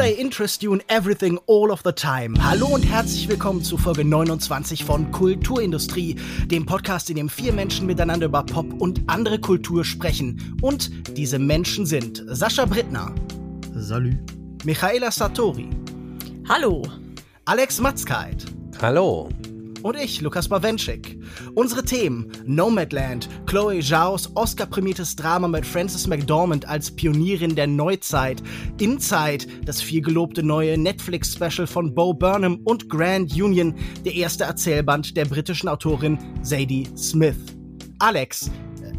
I interest you in everything all of the time? Hallo und herzlich willkommen zu Folge 29 von Kulturindustrie, dem Podcast, in dem vier Menschen miteinander über Pop und andere Kultur sprechen. Und diese Menschen sind Sascha Brittner. Salü. Michaela Satori. Hallo. Alex Matzkeit. Hallo. Und ich, Lukas Bawenschik. Unsere Themen: Nomadland, Chloe Zhaos Oscar-prämiertes Drama mit Frances McDormand als Pionierin der Neuzeit, Inside, das vielgelobte neue Netflix-Special von Bo Burnham und Grand Union, der erste Erzählband der britischen Autorin Zadie Smith. Alex,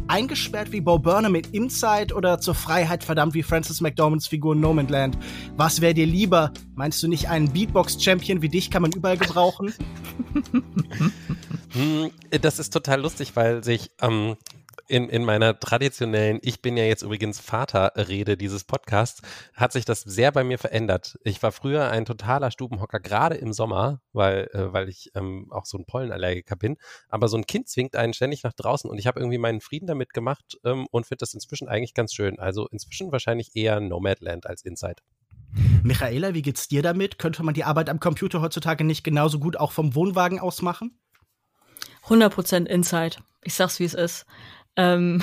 eingesperrt wie Bo Burnham in Inside oder zur Freiheit verdammt wie Francis McDormands Figur in No Man's Land? Was wäre dir lieber? Meinst du nicht, einen Beatbox-Champion wie dich kann man überall gebrauchen? Hm, das ist total lustig, weil sich ähm, in, in meiner traditionellen, ich bin ja jetzt übrigens Vater-Rede dieses Podcasts, hat sich das sehr bei mir verändert. Ich war früher ein totaler Stubenhocker, gerade im Sommer, weil, äh, weil ich ähm, auch so ein Pollenallergiker bin. Aber so ein Kind zwingt einen ständig nach draußen und ich habe irgendwie meinen Frieden damit gemacht ähm, und finde das inzwischen eigentlich ganz schön. Also inzwischen wahrscheinlich eher Nomadland als Inside. Michaela, wie geht's dir damit? Könnte man die Arbeit am Computer heutzutage nicht genauso gut auch vom Wohnwagen aus machen? 100% Inside. Ich sag's, wie es ist. Ähm,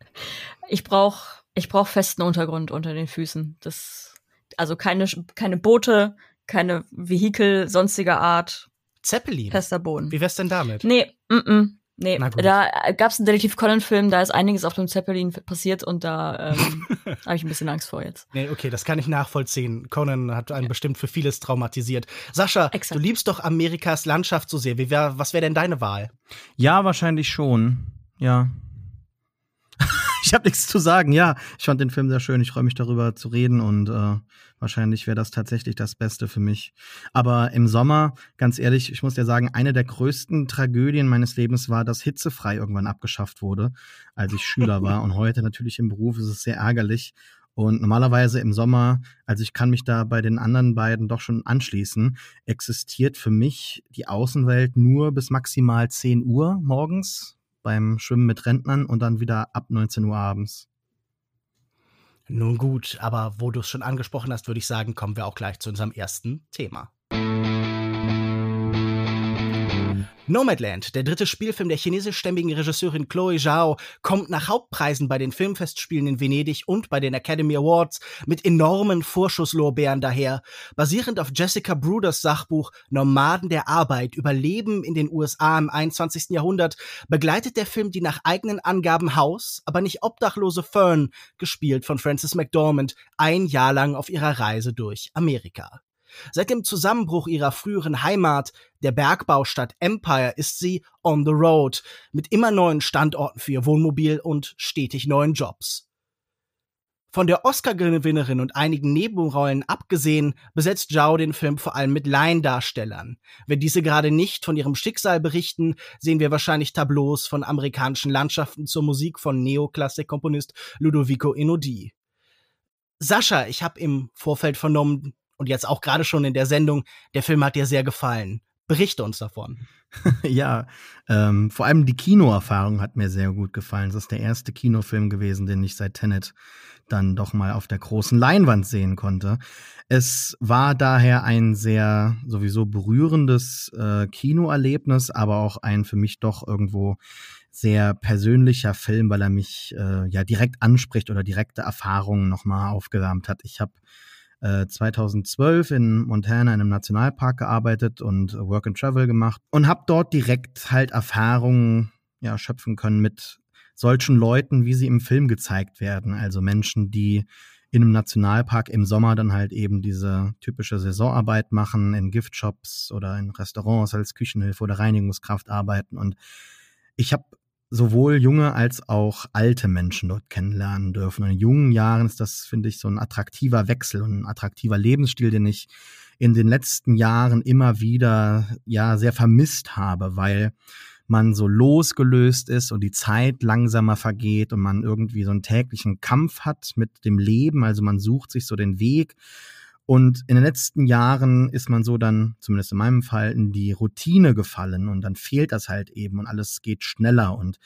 ich brauche ich brauch festen Untergrund unter den Füßen. Das, also keine, keine Boote, keine Vehikel sonstiger Art. Zeppelin. Fester Boden. Wie wär's denn damit? Nee, mm, -mm. Nee, da gab's einen Detektiv Conan-Film, da ist einiges auf dem Zeppelin passiert und da ähm, habe ich ein bisschen Angst vor jetzt. Nee, okay, das kann ich nachvollziehen. Conan hat einen ja. bestimmt für vieles traumatisiert. Sascha, Exakt. du liebst doch Amerikas Landschaft so sehr. Wie wär, was wäre denn deine Wahl? Ja, wahrscheinlich schon. Ja. ich habe nichts zu sagen. Ja, ich fand den Film sehr schön. Ich freue mich darüber zu reden und äh, wahrscheinlich wäre das tatsächlich das Beste für mich. Aber im Sommer, ganz ehrlich, ich muss dir sagen, eine der größten Tragödien meines Lebens war, dass hitzefrei irgendwann abgeschafft wurde, als ich Schüler war. Und heute natürlich im Beruf ist es sehr ärgerlich. Und normalerweise im Sommer, also ich kann mich da bei den anderen beiden doch schon anschließen, existiert für mich die Außenwelt nur bis maximal 10 Uhr morgens, beim Schwimmen mit Rentnern und dann wieder ab 19 Uhr abends. Nun gut, aber wo du es schon angesprochen hast, würde ich sagen, kommen wir auch gleich zu unserem ersten Thema. Nomadland, der dritte Spielfilm der chinesischstämmigen Regisseurin Chloe Zhao, kommt nach Hauptpreisen bei den Filmfestspielen in Venedig und bei den Academy Awards mit enormen Vorschusslorbeeren daher. Basierend auf Jessica Bruders Sachbuch Nomaden der Arbeit Überleben in den USA im 21. Jahrhundert begleitet der Film die nach eigenen Angaben Haus, aber nicht obdachlose Fern, gespielt von Frances McDormand, ein Jahr lang auf ihrer Reise durch Amerika. Seit dem Zusammenbruch ihrer früheren Heimat, der Bergbaustadt Empire, ist sie on the road, mit immer neuen Standorten für ihr Wohnmobil und stetig neuen Jobs. Von der Oscar-Gewinnerin und einigen Nebenrollen abgesehen, besetzt Zhao den Film vor allem mit Laiendarstellern. Wenn diese gerade nicht von ihrem Schicksal berichten, sehen wir wahrscheinlich Tableaus von amerikanischen Landschaften zur Musik von Neoklassik-Komponist Ludovico Einaudi. Sascha, ich habe im Vorfeld vernommen, und jetzt auch gerade schon in der Sendung, der Film hat dir sehr gefallen. Berichte uns davon. ja, ähm, vor allem die Kinoerfahrung hat mir sehr gut gefallen. Das ist der erste Kinofilm gewesen, den ich seit Tenet dann doch mal auf der großen Leinwand sehen konnte. Es war daher ein sehr sowieso berührendes äh, Kinoerlebnis, aber auch ein für mich doch irgendwo sehr persönlicher Film, weil er mich äh, ja direkt anspricht oder direkte Erfahrungen nochmal aufgewärmt hat. Ich habe 2012 äh, in Montana in einem Nationalpark gearbeitet und Work and Travel gemacht und habe dort direkt halt Erfahrungen ja, schöpfen können mit solchen Leuten, wie sie im Film gezeigt werden. Also Menschen, die in einem Nationalpark im Sommer dann halt eben diese typische Saisonarbeit machen, in Giftshops oder in Restaurants als Küchenhilfe oder Reinigungskraft arbeiten. Und ich habe sowohl junge als auch alte Menschen dort kennenlernen dürfen. In jungen Jahren ist das, finde ich, so ein attraktiver Wechsel und ein attraktiver Lebensstil, den ich in den letzten Jahren immer wieder ja sehr vermisst habe, weil man so losgelöst ist und die Zeit langsamer vergeht und man irgendwie so einen täglichen Kampf hat mit dem Leben, also man sucht sich so den Weg und in den letzten Jahren ist man so dann, zumindest in meinem Fall, in die Routine gefallen und dann fehlt das halt eben und alles geht schneller und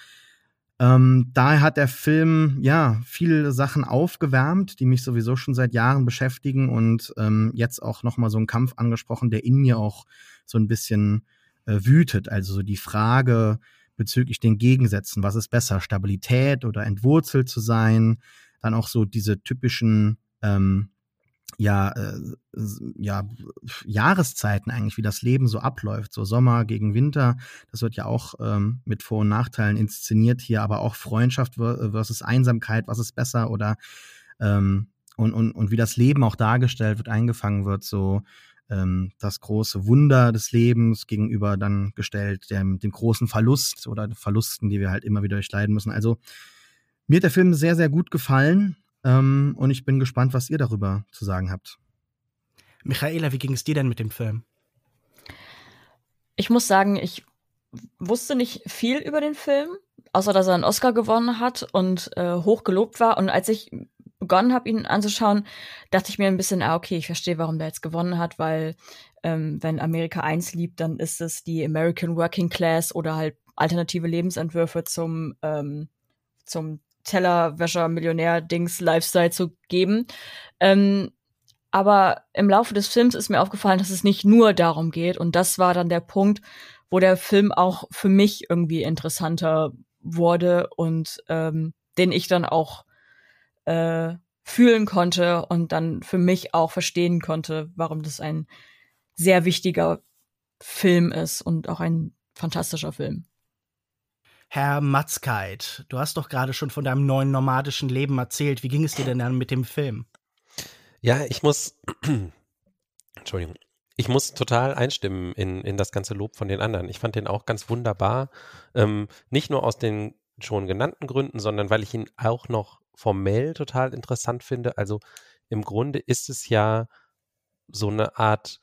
Ähm, daher hat der Film ja viele Sachen aufgewärmt, die mich sowieso schon seit Jahren beschäftigen und ähm, jetzt auch noch mal so einen Kampf angesprochen, der in mir auch so ein bisschen äh, wütet. Also so die Frage bezüglich den Gegensätzen, was ist besser, Stabilität oder entwurzelt zu sein? Dann auch so diese typischen ähm, ja, äh, ja, Jahreszeiten eigentlich, wie das Leben so abläuft. So Sommer gegen Winter, das wird ja auch ähm, mit Vor- und Nachteilen inszeniert hier, aber auch Freundschaft versus Einsamkeit, was ist besser oder ähm, und, und, und wie das Leben auch dargestellt wird, eingefangen wird, so ähm, das große Wunder des Lebens gegenüber dann gestellt, dem, dem großen Verlust oder Verlusten, die wir halt immer wieder durchleiden müssen. Also mir hat der Film sehr, sehr gut gefallen. Ähm, und ich bin gespannt, was ihr darüber zu sagen habt. Michaela, wie ging es dir denn mit dem Film? Ich muss sagen, ich wusste nicht viel über den Film, außer dass er einen Oscar gewonnen hat und äh, hoch gelobt war. Und als ich begonnen habe, ihn anzuschauen, dachte ich mir ein bisschen, ah, okay, ich verstehe, warum der jetzt gewonnen hat, weil ähm, wenn Amerika eins liebt, dann ist es die American Working Class oder halt alternative Lebensentwürfe zum, ähm, zum Tellerwäscher, Millionär, Dings, Lifestyle zu geben. Ähm, aber im Laufe des Films ist mir aufgefallen, dass es nicht nur darum geht. Und das war dann der Punkt, wo der Film auch für mich irgendwie interessanter wurde und ähm, den ich dann auch äh, fühlen konnte und dann für mich auch verstehen konnte, warum das ein sehr wichtiger Film ist und auch ein fantastischer Film. Herr Matzkeit, du hast doch gerade schon von deinem neuen nomadischen Leben erzählt. Wie ging es dir denn dann mit dem Film? Ja, ich muss, Entschuldigung, ich muss total einstimmen in, in das ganze Lob von den anderen. Ich fand den auch ganz wunderbar. Ähm, nicht nur aus den schon genannten Gründen, sondern weil ich ihn auch noch formell total interessant finde. Also im Grunde ist es ja so eine Art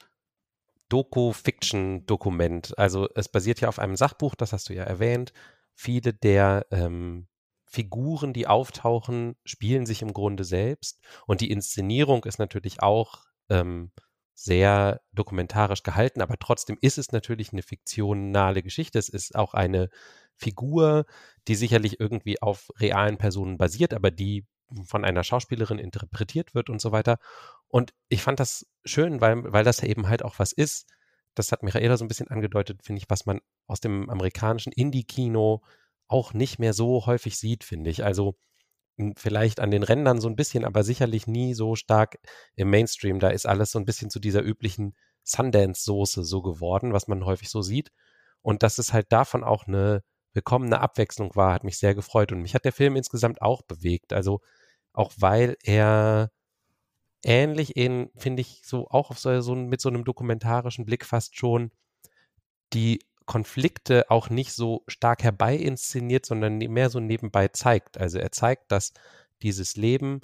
Doku-Fiction-Dokument. Also es basiert ja auf einem Sachbuch, das hast du ja erwähnt viele der ähm, Figuren, die auftauchen, spielen sich im Grunde selbst. Und die Inszenierung ist natürlich auch ähm, sehr dokumentarisch gehalten, aber trotzdem ist es natürlich eine fiktionale Geschichte. Es ist auch eine Figur, die sicherlich irgendwie auf realen Personen basiert, aber die von einer Schauspielerin interpretiert wird und so weiter. Und ich fand das schön, weil, weil das eben halt auch was ist, das hat Michaela so ein bisschen angedeutet, finde ich, was man aus dem amerikanischen Indie-Kino auch nicht mehr so häufig sieht, finde ich. Also hm, vielleicht an den Rändern so ein bisschen, aber sicherlich nie so stark im Mainstream. Da ist alles so ein bisschen zu dieser üblichen Sundance-Soße so geworden, was man häufig so sieht. Und dass es halt davon auch eine willkommene Abwechslung war, hat mich sehr gefreut. Und mich hat der Film insgesamt auch bewegt. Also auch weil er ähnlich in, finde ich, so auch auf so, so mit so einem dokumentarischen Blick fast schon die Konflikte auch nicht so stark herbei inszeniert, sondern ne, mehr so nebenbei zeigt. Also er zeigt, dass dieses Leben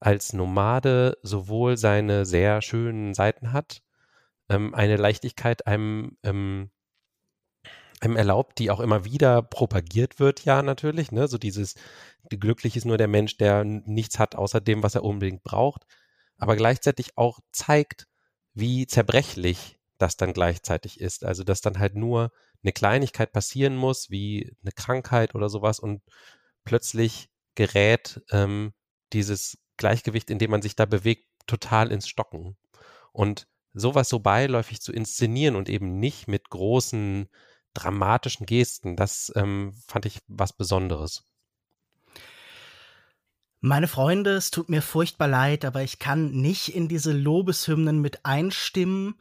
als Nomade sowohl seine sehr schönen Seiten hat, ähm, eine Leichtigkeit einem, ähm, einem erlaubt, die auch immer wieder propagiert wird, ja, natürlich, ne, so dieses, glücklich ist nur der Mensch, der nichts hat außer dem, was er unbedingt braucht aber gleichzeitig auch zeigt, wie zerbrechlich das dann gleichzeitig ist. Also, dass dann halt nur eine Kleinigkeit passieren muss, wie eine Krankheit oder sowas und plötzlich gerät ähm, dieses Gleichgewicht, in dem man sich da bewegt, total ins Stocken. Und sowas so beiläufig zu inszenieren und eben nicht mit großen dramatischen Gesten, das ähm, fand ich was Besonderes. Meine Freunde, es tut mir furchtbar leid, aber ich kann nicht in diese Lobeshymnen mit einstimmen.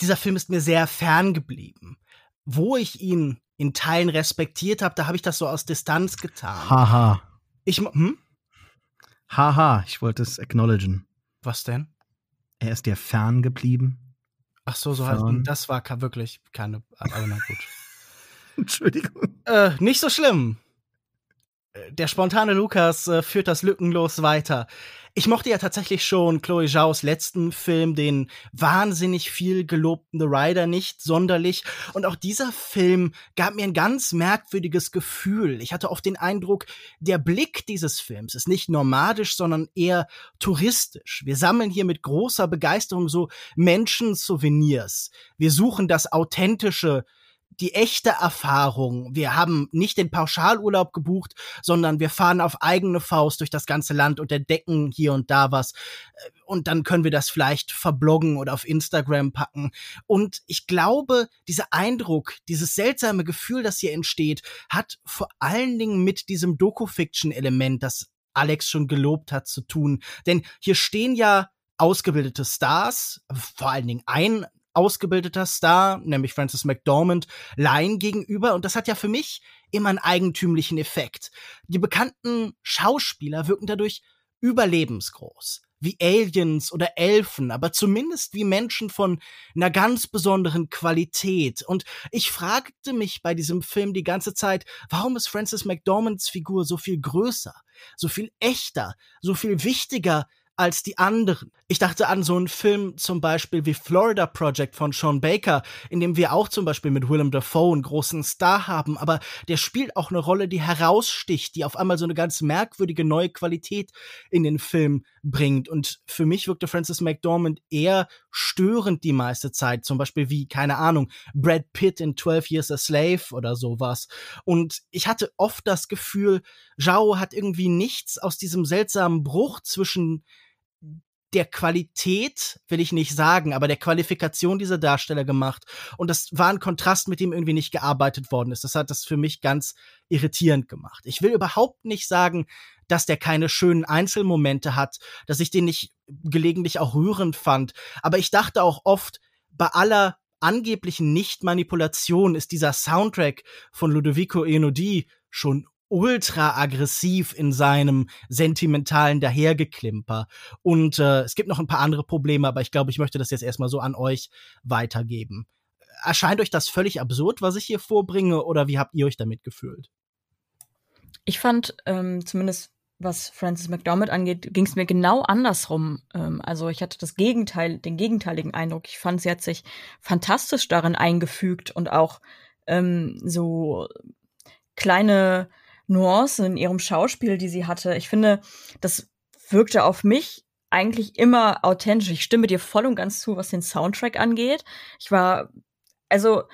Dieser Film ist mir sehr fern geblieben. Wo ich ihn in Teilen respektiert habe, da habe ich das so aus Distanz getan. Haha. Ich hm? Haha, ich wollte es acknowledgen. Was denn? Er ist dir fern geblieben. Ach so, so halt, das war wirklich keine, aber na gut. Entschuldigung. Äh, nicht so schlimm der spontane Lukas äh, führt das lückenlos weiter. Ich mochte ja tatsächlich schon Chloe Zhaos letzten Film, den wahnsinnig viel gelobten The Rider, nicht sonderlich. Und auch dieser Film gab mir ein ganz merkwürdiges Gefühl. Ich hatte oft den Eindruck, der Blick dieses Films ist nicht nomadisch, sondern eher touristisch. Wir sammeln hier mit großer Begeisterung so Menschen-Souvenirs. Wir suchen das authentische, die echte Erfahrung. Wir haben nicht den Pauschalurlaub gebucht, sondern wir fahren auf eigene Faust durch das ganze Land und entdecken hier und da was. Und dann können wir das vielleicht verbloggen oder auf Instagram packen. Und ich glaube, dieser Eindruck, dieses seltsame Gefühl, das hier entsteht, hat vor allen Dingen mit diesem Doku-Fiction-Element, das Alex schon gelobt hat, zu tun. Denn hier stehen ja ausgebildete Stars, vor allen Dingen ein ausgebildeter Star, nämlich Francis McDormand, Line gegenüber. Und das hat ja für mich immer einen eigentümlichen Effekt. Die bekannten Schauspieler wirken dadurch überlebensgroß. Wie Aliens oder Elfen, aber zumindest wie Menschen von einer ganz besonderen Qualität. Und ich fragte mich bei diesem Film die ganze Zeit, warum ist Francis McDormands Figur so viel größer, so viel echter, so viel wichtiger als die anderen. Ich dachte an so einen Film zum Beispiel wie Florida Project von Sean Baker, in dem wir auch zum Beispiel mit Willem Dafoe einen großen Star haben, aber der spielt auch eine Rolle, die heraussticht, die auf einmal so eine ganz merkwürdige neue Qualität in den Film bringt. Und für mich wirkte Francis McDormand eher störend die meiste Zeit, zum Beispiel wie, keine Ahnung, Brad Pitt in 12 Years a Slave oder sowas. Und ich hatte oft das Gefühl, Zhao hat irgendwie nichts aus diesem seltsamen Bruch zwischen der Qualität, will ich nicht sagen, aber der Qualifikation dieser Darsteller gemacht. Und das war ein Kontrast, mit dem irgendwie nicht gearbeitet worden ist. Das hat das für mich ganz irritierend gemacht. Ich will überhaupt nicht sagen, dass der keine schönen Einzelmomente hat, dass ich den nicht gelegentlich auch rührend fand. Aber ich dachte auch oft, bei aller angeblichen Nicht-Manipulation ist dieser Soundtrack von Ludovico Einaudi schon ultra aggressiv in seinem sentimentalen Dahergeklimper. Und äh, es gibt noch ein paar andere Probleme, aber ich glaube, ich möchte das jetzt erstmal so an euch weitergeben. Erscheint euch das völlig absurd, was ich hier vorbringe, oder wie habt ihr euch damit gefühlt? Ich fand, ähm, zumindest was Francis McDormand angeht, ging es mir genau andersrum. Ähm, also ich hatte das Gegenteil, den gegenteiligen Eindruck. Ich fand, sie hat sich fantastisch darin eingefügt und auch ähm, so kleine Nuancen in ihrem Schauspiel, die sie hatte. Ich finde, das wirkte auf mich eigentlich immer authentisch. Ich stimme dir voll und ganz zu, was den Soundtrack angeht. Ich war, also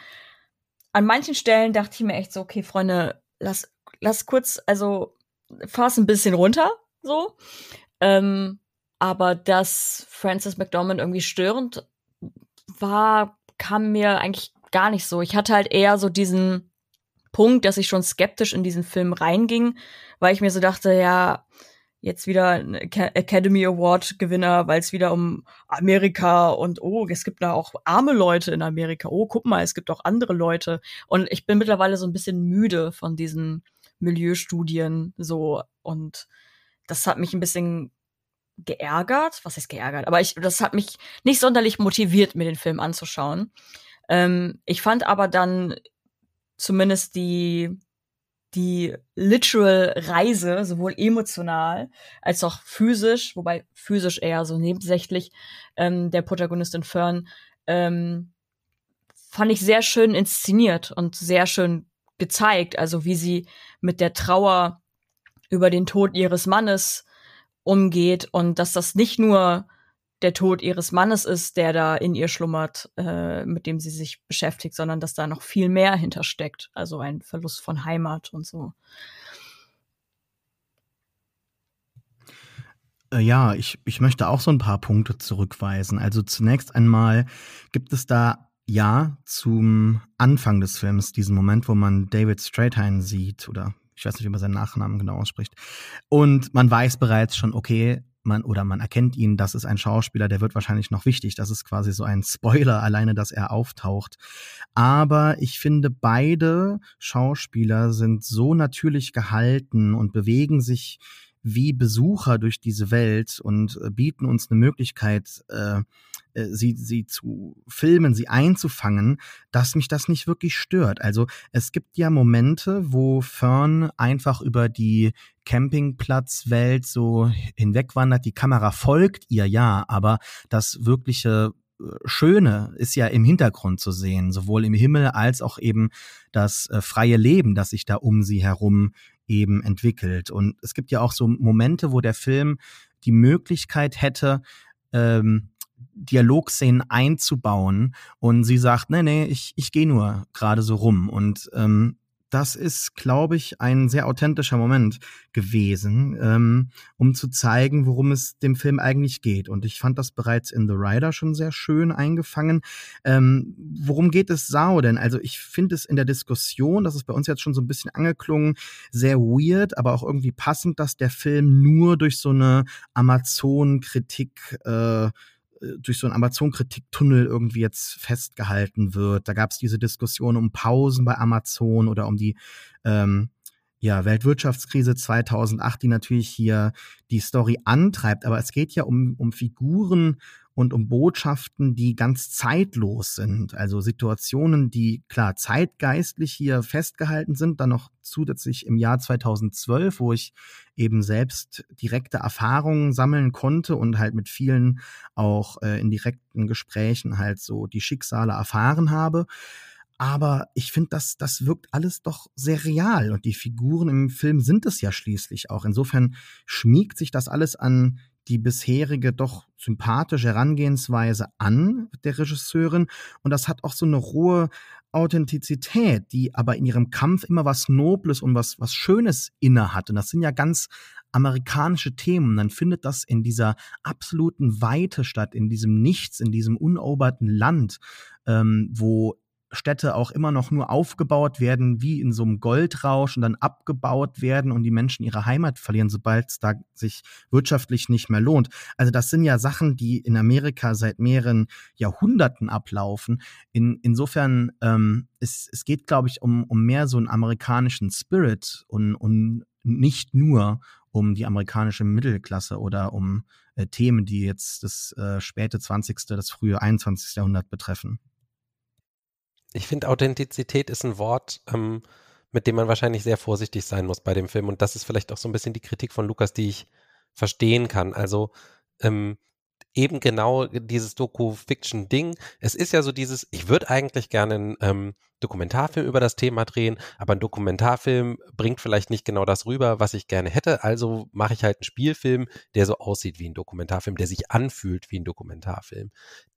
an manchen Stellen dachte ich mir echt so, okay, Freunde, lass, lass kurz, also fass ein bisschen runter, so. Ähm, aber dass Frances McDormand irgendwie störend war, kam mir eigentlich gar nicht so. Ich hatte halt eher so diesen, Punkt, dass ich schon skeptisch in diesen Film reinging, weil ich mir so dachte, ja, jetzt wieder ein Academy Award Gewinner, weil es wieder um Amerika und oh, es gibt da auch arme Leute in Amerika. Oh, guck mal, es gibt auch andere Leute. Und ich bin mittlerweile so ein bisschen müde von diesen Milieustudien so und das hat mich ein bisschen geärgert. Was ist geärgert? Aber ich, das hat mich nicht sonderlich motiviert, mir den Film anzuschauen. Ähm, ich fand aber dann zumindest die die literal Reise, sowohl emotional als auch physisch, wobei physisch eher so nebensächlich, ähm, der Protagonistin Fern, ähm, fand ich sehr schön inszeniert und sehr schön gezeigt, also wie sie mit der Trauer über den Tod ihres Mannes umgeht und dass das nicht nur der Tod ihres Mannes ist, der da in ihr schlummert, äh, mit dem sie sich beschäftigt, sondern dass da noch viel mehr hintersteckt. Also ein Verlust von Heimat und so. Äh, ja, ich, ich möchte auch so ein paar Punkte zurückweisen. Also zunächst einmal gibt es da ja zum Anfang des Films diesen Moment, wo man David Strathairn sieht oder ich weiß nicht, wie man seinen Nachnamen genau ausspricht. Und man weiß bereits schon, okay, man oder man erkennt ihn, das ist ein Schauspieler, der wird wahrscheinlich noch wichtig. Das ist quasi so ein Spoiler alleine, dass er auftaucht. Aber ich finde, beide Schauspieler sind so natürlich gehalten und bewegen sich wie Besucher durch diese Welt und äh, bieten uns eine Möglichkeit, äh, äh, sie, sie zu filmen, sie einzufangen, dass mich das nicht wirklich stört. Also es gibt ja Momente, wo Fern einfach über die Campingplatzwelt so hinwegwandert, die Kamera folgt ihr ja, aber das wirkliche äh, Schöne ist ja im Hintergrund zu sehen, sowohl im Himmel als auch eben das freie Leben, das sich da um sie herum eben entwickelt. Und es gibt ja auch so Momente, wo der Film die Möglichkeit hätte, ähm, Dialogszenen einzubauen und sie sagt, nee, nee, ich, ich gehe nur gerade so rum und ähm, das ist, glaube ich, ein sehr authentischer Moment gewesen, ähm, um zu zeigen, worum es dem Film eigentlich geht. Und ich fand das bereits in The Rider schon sehr schön eingefangen. Ähm, worum geht es Sao denn? Also ich finde es in der Diskussion, das ist bei uns jetzt schon so ein bisschen angeklungen, sehr weird, aber auch irgendwie passend, dass der Film nur durch so eine Amazon-Kritik äh, durch so einen Amazon-Kritiktunnel irgendwie jetzt festgehalten wird. Da gab es diese Diskussion um Pausen bei Amazon oder um die ähm, ja, Weltwirtschaftskrise 2008, die natürlich hier die Story antreibt. Aber es geht ja um, um Figuren und um Botschaften, die ganz zeitlos sind. Also Situationen, die klar zeitgeistlich hier festgehalten sind, dann noch zusätzlich im Jahr 2012, wo ich eben selbst direkte Erfahrungen sammeln konnte und halt mit vielen auch äh, in direkten Gesprächen halt so die Schicksale erfahren habe. Aber ich finde, das, das wirkt alles doch sehr real und die Figuren im Film sind es ja schließlich auch. Insofern schmiegt sich das alles an die bisherige doch sympathische Herangehensweise an der Regisseurin und das hat auch so eine rohe Authentizität, die aber in ihrem Kampf immer was Nobles und was, was Schönes inne hat. Und das sind ja ganz amerikanische Themen. Dann findet das in dieser absoluten Weite statt, in diesem Nichts, in diesem uneroberten Land, ähm, wo Städte auch immer noch nur aufgebaut werden, wie in so einem Goldrausch und dann abgebaut werden und die Menschen ihre Heimat verlieren, sobald es da sich wirtschaftlich nicht mehr lohnt. Also das sind ja Sachen, die in Amerika seit mehreren Jahrhunderten ablaufen. In, insofern, ähm, es, es geht, glaube ich, um, um mehr so einen amerikanischen Spirit und, und nicht nur um die amerikanische Mittelklasse oder um äh, Themen, die jetzt das äh, späte 20., das frühe 21. Jahrhundert betreffen ich finde, Authentizität ist ein Wort, ähm, mit dem man wahrscheinlich sehr vorsichtig sein muss bei dem Film. Und das ist vielleicht auch so ein bisschen die Kritik von Lukas, die ich verstehen kann. Also ähm, eben genau dieses Doku-Fiction-Ding. Es ist ja so dieses, ich würde eigentlich gerne einen ähm, Dokumentarfilm über das Thema drehen, aber ein Dokumentarfilm bringt vielleicht nicht genau das rüber, was ich gerne hätte. Also mache ich halt einen Spielfilm, der so aussieht wie ein Dokumentarfilm, der sich anfühlt wie ein Dokumentarfilm,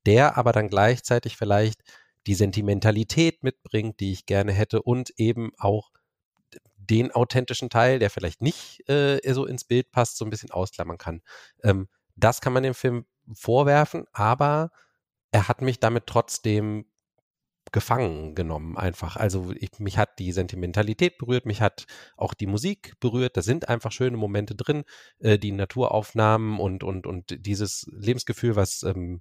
der aber dann gleichzeitig vielleicht die Sentimentalität mitbringt, die ich gerne hätte und eben auch den authentischen Teil, der vielleicht nicht äh, so ins Bild passt, so ein bisschen ausklammern kann. Ähm, das kann man dem Film vorwerfen, aber er hat mich damit trotzdem gefangen genommen einfach. Also ich, mich hat die Sentimentalität berührt, mich hat auch die Musik berührt. Da sind einfach schöne Momente drin, äh, die Naturaufnahmen und und und dieses Lebensgefühl, was ähm,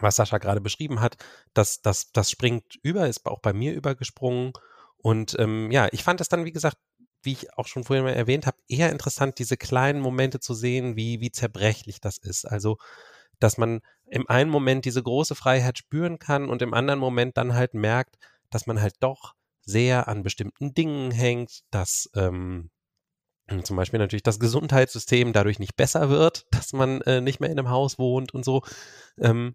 was Sascha gerade beschrieben hat, das, das, das springt über, ist auch bei mir übergesprungen. Und ähm, ja, ich fand es dann, wie gesagt, wie ich auch schon vorhin mal erwähnt habe, eher interessant, diese kleinen Momente zu sehen, wie, wie zerbrechlich das ist. Also, dass man im einen Moment diese große Freiheit spüren kann und im anderen Moment dann halt merkt, dass man halt doch sehr an bestimmten Dingen hängt, dass ähm, zum Beispiel natürlich das Gesundheitssystem dadurch nicht besser wird, dass man äh, nicht mehr in einem Haus wohnt und so. Ähm,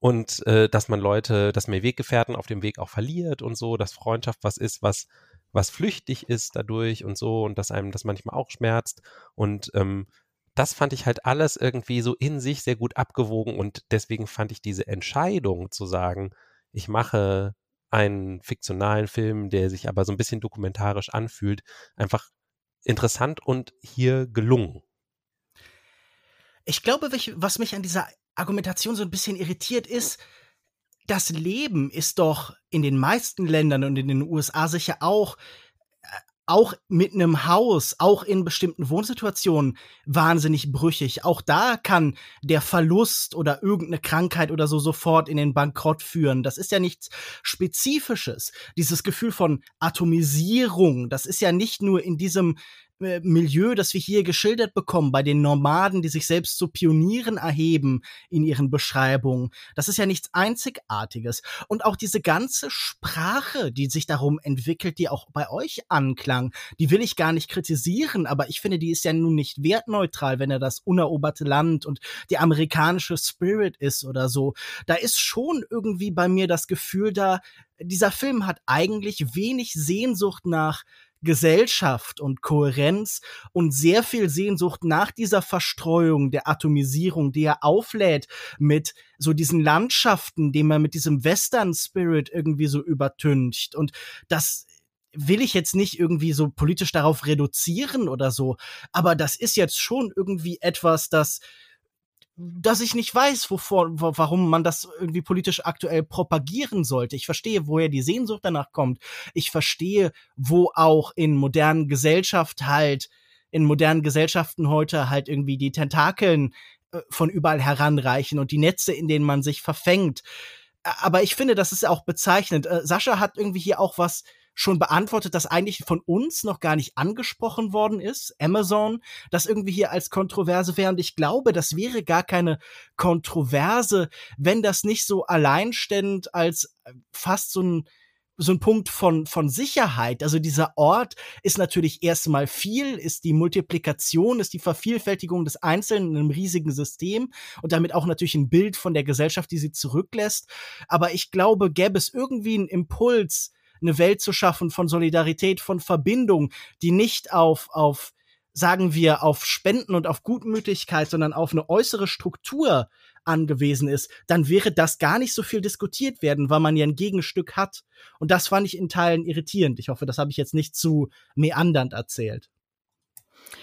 und äh, dass man Leute, dass man Weggefährten auf dem Weg auch verliert und so, dass Freundschaft was ist, was was flüchtig ist dadurch und so und dass einem das manchmal auch schmerzt und ähm, das fand ich halt alles irgendwie so in sich sehr gut abgewogen und deswegen fand ich diese Entscheidung zu sagen, ich mache einen fiktionalen Film, der sich aber so ein bisschen dokumentarisch anfühlt, einfach interessant und hier gelungen. Ich glaube, was mich an dieser Argumentation so ein bisschen irritiert ist, das Leben ist doch in den meisten Ländern und in den USA sicher auch äh, auch mit einem Haus, auch in bestimmten Wohnsituationen wahnsinnig brüchig. Auch da kann der Verlust oder irgendeine Krankheit oder so sofort in den Bankrott führen. Das ist ja nichts Spezifisches. Dieses Gefühl von Atomisierung, das ist ja nicht nur in diesem äh, Milieu, das wir hier geschildert bekommen, bei den Nomaden, die sich selbst zu Pionieren erheben in ihren Beschreibungen, das ist ja nichts Einzigartiges. Und auch diese ganze Sprache, die sich darum entwickelt, die auch bei euch anklang, die will ich gar nicht kritisieren, aber ich finde, die ist ja nun nicht wertneutral, wenn er das uneroberte Land und die amerikanische Spirit ist oder so. Da ist schon irgendwie bei mir das Gefühl da, dieser Film hat eigentlich wenig Sehnsucht nach Gesellschaft und Kohärenz und sehr viel Sehnsucht nach dieser Verstreuung, der Atomisierung, die er auflädt mit so diesen Landschaften, die man mit diesem Western Spirit irgendwie so übertüncht. Und das will ich jetzt nicht irgendwie so politisch darauf reduzieren oder so, aber das ist jetzt schon irgendwie etwas, das dass ich nicht weiß, wovor, warum man das irgendwie politisch aktuell propagieren sollte. Ich verstehe, woher die Sehnsucht danach kommt. Ich verstehe, wo auch in modernen Gesellschaft halt, in modernen Gesellschaften heute halt irgendwie die Tentakeln äh, von überall heranreichen und die Netze, in denen man sich verfängt. Aber ich finde, das ist auch bezeichnend. Äh, Sascha hat irgendwie hier auch was schon beantwortet, das eigentlich von uns noch gar nicht angesprochen worden ist, Amazon, das irgendwie hier als Kontroverse wäre. Und ich glaube, das wäre gar keine Kontroverse, wenn das nicht so alleinstehend als äh, fast so ein so ein Punkt von, von Sicherheit. Also dieser Ort ist natürlich erstmal viel, ist die Multiplikation, ist die Vervielfältigung des Einzelnen in einem riesigen System und damit auch natürlich ein Bild von der Gesellschaft, die sie zurücklässt. Aber ich glaube, gäbe es irgendwie einen Impuls, eine Welt zu schaffen von Solidarität, von Verbindung, die nicht auf, auf, sagen wir, auf Spenden und auf Gutmütigkeit, sondern auf eine äußere Struktur angewiesen ist, dann wäre das gar nicht so viel diskutiert werden, weil man ja ein Gegenstück hat. Und das fand ich in Teilen irritierend. Ich hoffe, das habe ich jetzt nicht zu meandernd erzählt.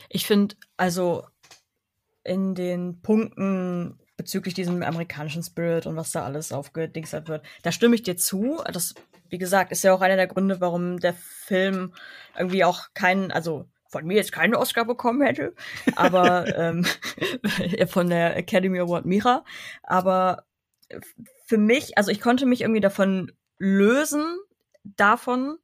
Ich finde, also in den Punkten bezüglich diesem amerikanischen Spirit und was da alles aufgedingselt wird, da stimme ich dir zu. Das wie gesagt, ist ja auch einer der Gründe, warum der Film irgendwie auch keinen, also von mir jetzt keinen Oscar bekommen hätte, aber ähm, von der Academy Award Mira. Aber für mich, also ich konnte mich irgendwie davon lösen, davon,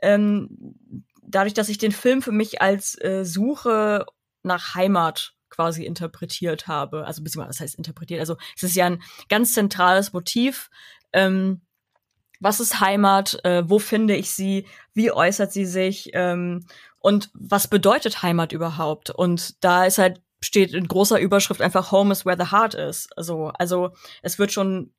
ähm, dadurch, dass ich den Film für mich als äh, Suche nach Heimat quasi interpretiert habe. Also beziehungsweise, was heißt interpretiert? Also es ist ja ein ganz zentrales Motiv. Ähm, was ist Heimat, äh, wo finde ich sie, wie äußert sie sich ähm, und was bedeutet Heimat überhaupt? Und da ist halt steht in großer Überschrift einfach Home is where the heart is. Also, also es wird schon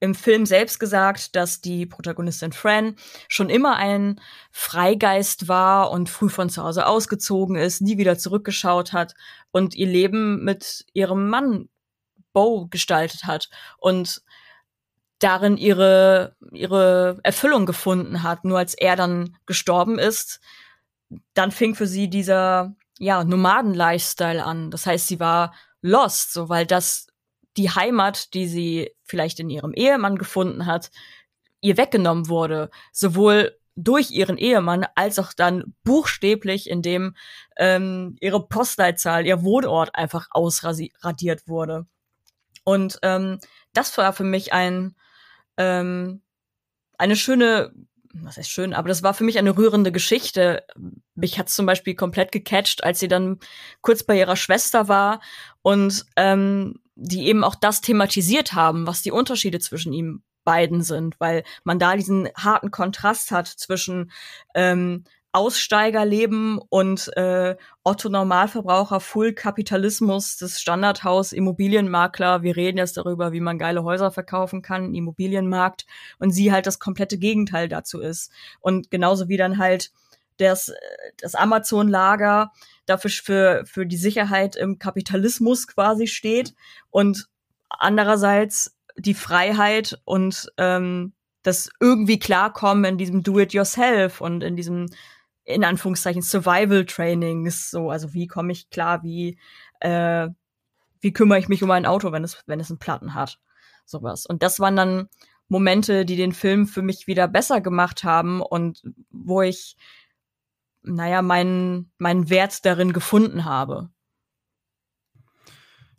im Film selbst gesagt, dass die Protagonistin Fran schon immer ein Freigeist war und früh von zu Hause ausgezogen ist, nie wieder zurückgeschaut hat und ihr Leben mit ihrem Mann Bo gestaltet hat. Und darin ihre, ihre Erfüllung gefunden hat. Nur als er dann gestorben ist, dann fing für sie dieser, ja, Nomaden-Lifestyle an. Das heißt, sie war lost, so, weil das die Heimat, die sie vielleicht in ihrem Ehemann gefunden hat, ihr weggenommen wurde. Sowohl durch ihren Ehemann als auch dann buchstäblich, indem ähm, ihre Postleitzahl, ihr Wohnort einfach ausradiert wurde. Und ähm, das war für mich ein ähm, eine schöne, was heißt schön, aber das war für mich eine rührende Geschichte. Mich hat zum Beispiel komplett gecatcht, als sie dann kurz bei ihrer Schwester war und ähm, die eben auch das thematisiert haben, was die Unterschiede zwischen ihm beiden sind, weil man da diesen harten Kontrast hat zwischen ähm, Aussteigerleben und äh, Otto Normalverbraucher, Full Kapitalismus, das Standardhaus, Immobilienmakler. Wir reden jetzt darüber, wie man geile Häuser verkaufen kann, Immobilienmarkt. Und sie halt das komplette Gegenteil dazu ist. Und genauso wie dann halt das, das Amazon-Lager dafür für, für die Sicherheit im Kapitalismus quasi steht und andererseits die Freiheit und ähm, das irgendwie klarkommen in diesem Do-it-yourself und in diesem in Anführungszeichen Survival Trainings, so, also wie komme ich klar, wie, äh, wie kümmere ich mich um ein Auto, wenn es, wenn es einen Platten hat. Sowas. Und das waren dann Momente, die den Film für mich wieder besser gemacht haben und wo ich, naja, meinen, meinen Wert darin gefunden habe.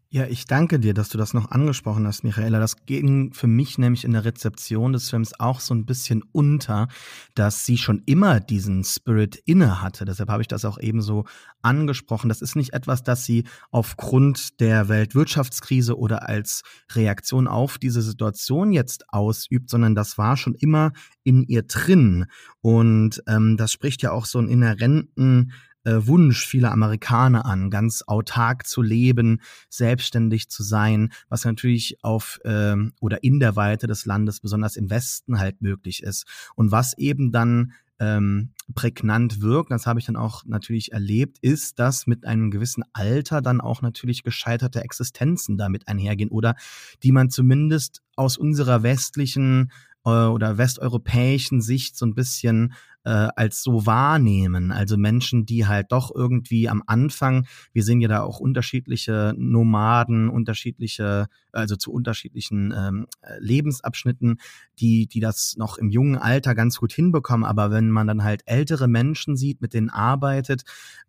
Ja, ich danke dir, dass du das noch angesprochen hast, Michaela. Das ging für mich nämlich in der Rezeption des Films auch so ein bisschen unter, dass sie schon immer diesen Spirit inne hatte. Deshalb habe ich das auch eben so angesprochen. Das ist nicht etwas, das sie aufgrund der Weltwirtschaftskrise oder als Reaktion auf diese Situation jetzt ausübt, sondern das war schon immer in ihr drin. Und ähm, das spricht ja auch so einen inhärenten Wunsch vieler Amerikaner an, ganz autark zu leben, selbstständig zu sein, was natürlich auf ähm, oder in der Weite des Landes, besonders im Westen halt möglich ist. Und was eben dann ähm, prägnant wirken, das habe ich dann auch natürlich erlebt, ist, dass mit einem gewissen Alter dann auch natürlich gescheiterte Existenzen damit einhergehen oder die man zumindest aus unserer westlichen äh, oder westeuropäischen Sicht so ein bisschen äh, als so wahrnehmen. Also Menschen, die halt doch irgendwie am Anfang, wir sehen ja da auch unterschiedliche Nomaden, unterschiedliche, also zu unterschiedlichen ähm, Lebensabschnitten, die, die das noch im jungen Alter ganz gut hinbekommen. Aber wenn man dann halt ältere Menschen sieht, mit denen arbeitet,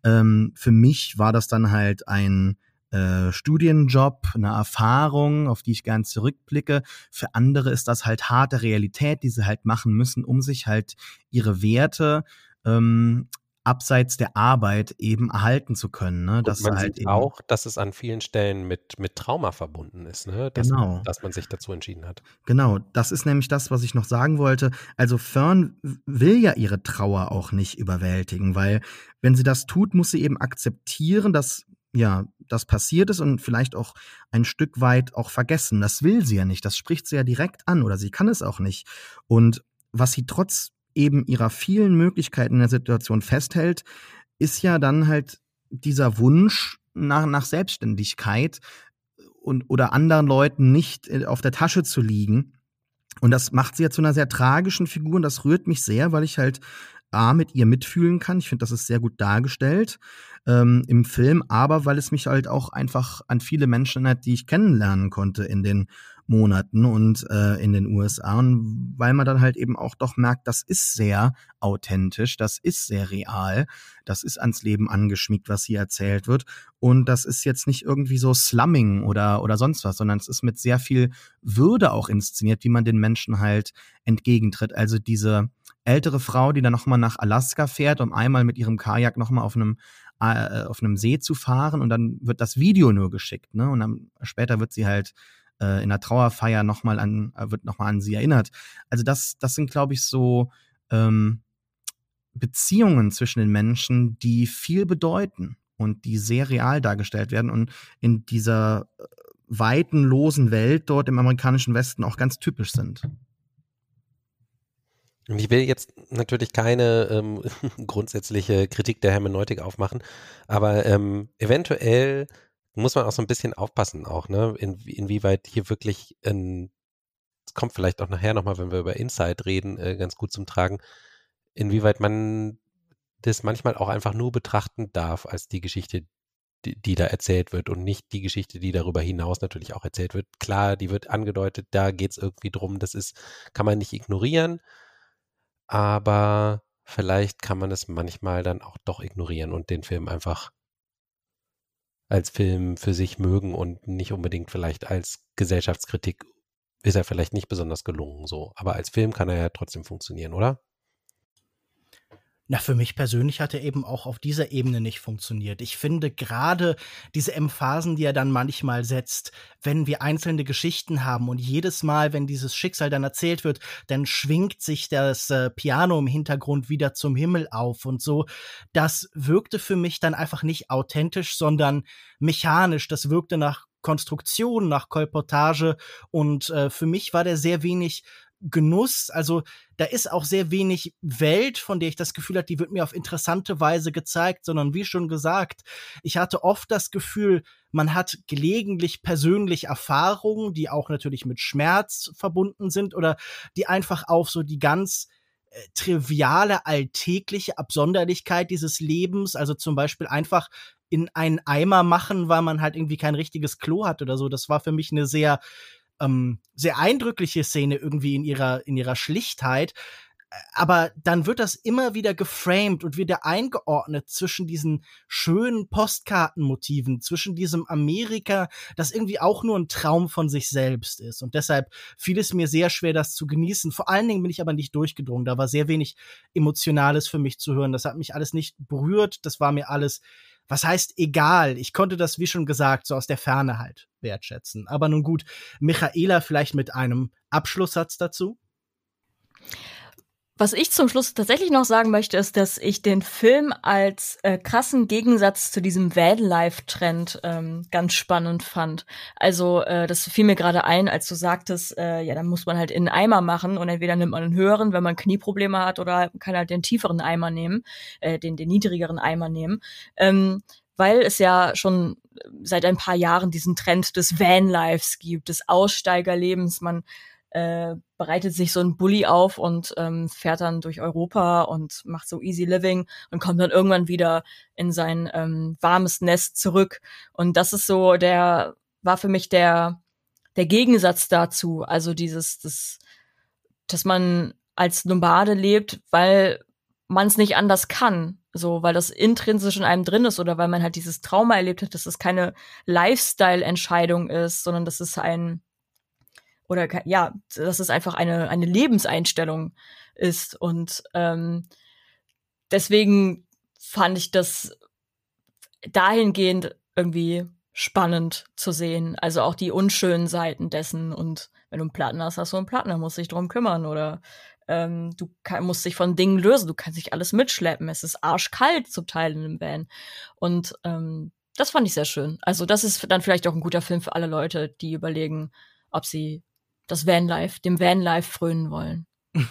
ähm, für mich war das dann halt ein äh, Studienjob, eine Erfahrung, auf die ich gern zurückblicke. Für andere ist das halt harte Realität, die sie halt machen müssen, um sich halt ihre Werte ähm, abseits der Arbeit eben erhalten zu können. Ne? Dass man halt sieht auch, dass es an vielen Stellen mit, mit Trauma verbunden ist, ne? dass, genau. dass man sich dazu entschieden hat. Genau, das ist nämlich das, was ich noch sagen wollte. Also Fern will ja ihre Trauer auch nicht überwältigen, weil wenn sie das tut, muss sie eben akzeptieren, dass ja, das passiert ist und vielleicht auch ein Stück weit auch vergessen. Das will sie ja nicht. Das spricht sie ja direkt an oder sie kann es auch nicht. Und was sie trotz eben ihrer vielen Möglichkeiten in der Situation festhält, ist ja dann halt dieser Wunsch nach, nach Selbstständigkeit und oder anderen Leuten nicht äh, auf der Tasche zu liegen. Und das macht sie ja zu einer sehr tragischen Figur und das rührt mich sehr, weil ich halt A, mit ihr mitfühlen kann. Ich finde, das ist sehr gut dargestellt ähm, im Film, aber weil es mich halt auch einfach an viele Menschen erinnert, die ich kennenlernen konnte in den Monaten und äh, in den USA und weil man dann halt eben auch doch merkt, das ist sehr authentisch, das ist sehr real, das ist ans Leben angeschmiegt, was hier erzählt wird und das ist jetzt nicht irgendwie so Slumming oder oder sonst was, sondern es ist mit sehr viel Würde auch inszeniert, wie man den Menschen halt entgegentritt. Also diese ältere Frau, die dann nochmal nach Alaska fährt, um einmal mit ihrem Kajak nochmal auf einem äh, auf einem See zu fahren und dann wird das Video nur geschickt, ne? Und dann später wird sie halt äh, in der Trauerfeier nochmal an, äh, wird nochmal an sie erinnert. Also das, das sind, glaube ich, so ähm, Beziehungen zwischen den Menschen, die viel bedeuten und die sehr real dargestellt werden und in dieser äh, weiten, losen Welt dort im amerikanischen Westen auch ganz typisch sind. Ich will jetzt natürlich keine ähm, grundsätzliche Kritik der Hermeneutik aufmachen, aber ähm, eventuell muss man auch so ein bisschen aufpassen, auch, ne, in, inwieweit hier wirklich ein, es kommt vielleicht auch nachher nochmal, wenn wir über Insight reden, äh, ganz gut zum Tragen, inwieweit man das manchmal auch einfach nur betrachten darf als die Geschichte, die, die, da erzählt wird und nicht die Geschichte, die darüber hinaus natürlich auch erzählt wird. Klar, die wird angedeutet, da geht es irgendwie drum, das ist, kann man nicht ignorieren aber vielleicht kann man es manchmal dann auch doch ignorieren und den Film einfach als Film für sich mögen und nicht unbedingt vielleicht als Gesellschaftskritik ist er vielleicht nicht besonders gelungen so. Aber als Film kann er ja trotzdem funktionieren, oder? Na, für mich persönlich hat er eben auch auf dieser Ebene nicht funktioniert. Ich finde gerade diese Emphasen, die er dann manchmal setzt, wenn wir einzelne Geschichten haben und jedes Mal, wenn dieses Schicksal dann erzählt wird, dann schwingt sich das äh, Piano im Hintergrund wieder zum Himmel auf und so. Das wirkte für mich dann einfach nicht authentisch, sondern mechanisch. Das wirkte nach Konstruktion, nach Kolportage und äh, für mich war der sehr wenig Genuss. Also da ist auch sehr wenig Welt, von der ich das Gefühl hatte, die wird mir auf interessante Weise gezeigt, sondern wie schon gesagt, ich hatte oft das Gefühl, man hat gelegentlich persönlich Erfahrungen, die auch natürlich mit Schmerz verbunden sind oder die einfach auf so die ganz äh, triviale, alltägliche Absonderlichkeit dieses Lebens, also zum Beispiel einfach in einen Eimer machen, weil man halt irgendwie kein richtiges Klo hat oder so. Das war für mich eine sehr ähm, sehr eindrückliche Szene irgendwie in ihrer, in ihrer Schlichtheit. Aber dann wird das immer wieder geframed und wieder eingeordnet zwischen diesen schönen Postkartenmotiven, zwischen diesem Amerika, das irgendwie auch nur ein Traum von sich selbst ist. Und deshalb fiel es mir sehr schwer, das zu genießen. Vor allen Dingen bin ich aber nicht durchgedrungen. Da war sehr wenig Emotionales für mich zu hören. Das hat mich alles nicht berührt. Das war mir alles was heißt egal? Ich konnte das, wie schon gesagt, so aus der Ferne halt wertschätzen. Aber nun gut, Michaela vielleicht mit einem Abschlusssatz dazu? Was ich zum Schluss tatsächlich noch sagen möchte, ist, dass ich den Film als äh, krassen Gegensatz zu diesem Vanlife-Trend ähm, ganz spannend fand. Also äh, das fiel mir gerade ein, als du sagtest, äh, ja, dann muss man halt in einen Eimer machen und entweder nimmt man einen höheren, wenn man Knieprobleme hat, oder kann halt den tieferen Eimer nehmen, äh, den, den niedrigeren Eimer nehmen. Ähm, weil es ja schon seit ein paar Jahren diesen Trend des Vanlives gibt, des Aussteigerlebens. Man äh, bereitet sich so ein Bulli auf und ähm, fährt dann durch Europa und macht so easy living und kommt dann irgendwann wieder in sein ähm, warmes Nest zurück. Und das ist so der, war für mich der, der Gegensatz dazu. Also dieses, das, dass man als Nomade lebt, weil man es nicht anders kann. So, weil das intrinsisch in einem drin ist oder weil man halt dieses Trauma erlebt hat, dass es keine Lifestyle-Entscheidung ist, sondern dass es ein, oder ja, dass es einfach eine, eine Lebenseinstellung ist. Und ähm, deswegen fand ich das dahingehend irgendwie spannend zu sehen. Also auch die unschönen Seiten dessen. Und wenn du einen Platten hast, hast du einen Platten, dann musst du dich drum kümmern. Oder ähm, du kann, musst dich von Dingen lösen, du kannst dich alles mitschleppen. Es ist arschkalt zum Teil in einem Van. Und ähm, das fand ich sehr schön. Also das ist dann vielleicht auch ein guter Film für alle Leute, die überlegen, ob sie das Vanlife, dem Vanlife frönen wollen.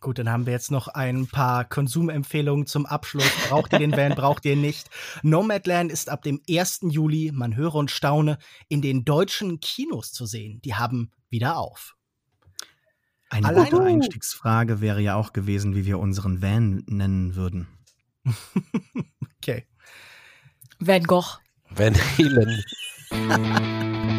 Gut, dann haben wir jetzt noch ein paar Konsumempfehlungen zum Abschluss. Braucht ihr den Van, braucht ihr nicht? Nomadland ist ab dem 1. Juli, man höre und staune, in den deutschen Kinos zu sehen. Die haben wieder auf. Eine Allein gute Einstiegsfrage wäre ja auch gewesen, wie wir unseren Van nennen würden. okay. Van Gogh. Van Halen.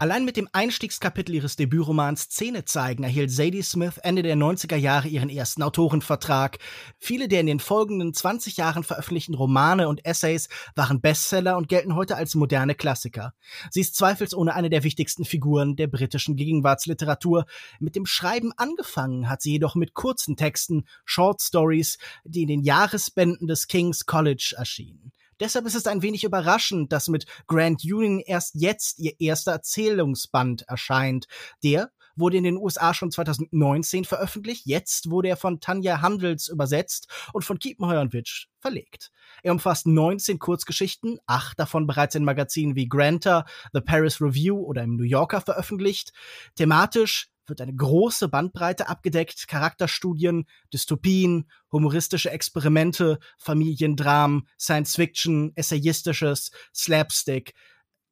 Allein mit dem Einstiegskapitel ihres Debütromans Szene zeigen erhielt Sadie Smith Ende der 90er Jahre ihren ersten Autorenvertrag. Viele der in den folgenden 20 Jahren veröffentlichten Romane und Essays waren Bestseller und gelten heute als moderne Klassiker. Sie ist zweifelsohne eine der wichtigsten Figuren der britischen Gegenwartsliteratur. Mit dem Schreiben angefangen hat sie jedoch mit kurzen Texten, Short Stories, die in den Jahresbänden des King's College erschienen. Deshalb ist es ein wenig überraschend, dass mit Grand Union erst jetzt ihr erster Erzählungsband erscheint. Der wurde in den USA schon 2019 veröffentlicht. Jetzt wurde er von Tanja Handels übersetzt und von Kiepenheuerwitsch verlegt. Er umfasst 19 Kurzgeschichten, acht davon bereits in Magazinen wie Granta, The Paris Review oder im New Yorker veröffentlicht. Thematisch wird eine große Bandbreite abgedeckt, Charakterstudien, Dystopien, humoristische Experimente, Familiendramen, Science Fiction, Essayistisches, Slapstick.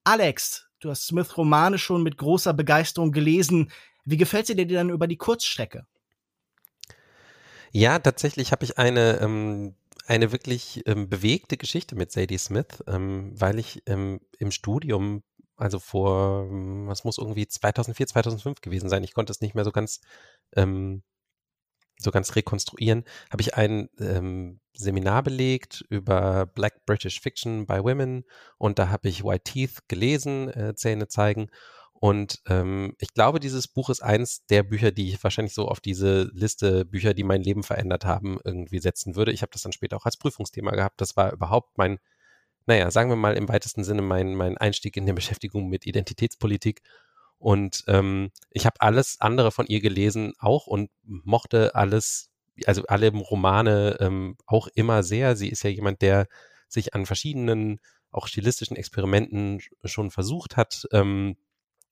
Alex, du hast Smith Romane schon mit großer Begeisterung gelesen. Wie gefällt sie dir dann über die Kurzstrecke? Ja, tatsächlich habe ich eine ähm, eine wirklich ähm, bewegte Geschichte mit Sadie Smith, ähm, weil ich ähm, im Studium also vor, hm, was muss irgendwie 2004, 2005 gewesen sein. Ich konnte es nicht mehr so ganz, ähm, so ganz rekonstruieren. Habe ich ein ähm, Seminar belegt über Black British Fiction by Women und da habe ich White Teeth gelesen, äh, Zähne zeigen. Und ähm, ich glaube, dieses Buch ist eins der Bücher, die ich wahrscheinlich so auf diese Liste Bücher, die mein Leben verändert haben, irgendwie setzen würde. Ich habe das dann später auch als Prüfungsthema gehabt. Das war überhaupt mein naja, sagen wir mal im weitesten Sinne mein, mein Einstieg in der Beschäftigung mit Identitätspolitik. Und ähm, ich habe alles andere von ihr gelesen auch und mochte alles, also alle Romane ähm, auch immer sehr. Sie ist ja jemand, der sich an verschiedenen, auch stilistischen Experimenten schon versucht hat. Ähm,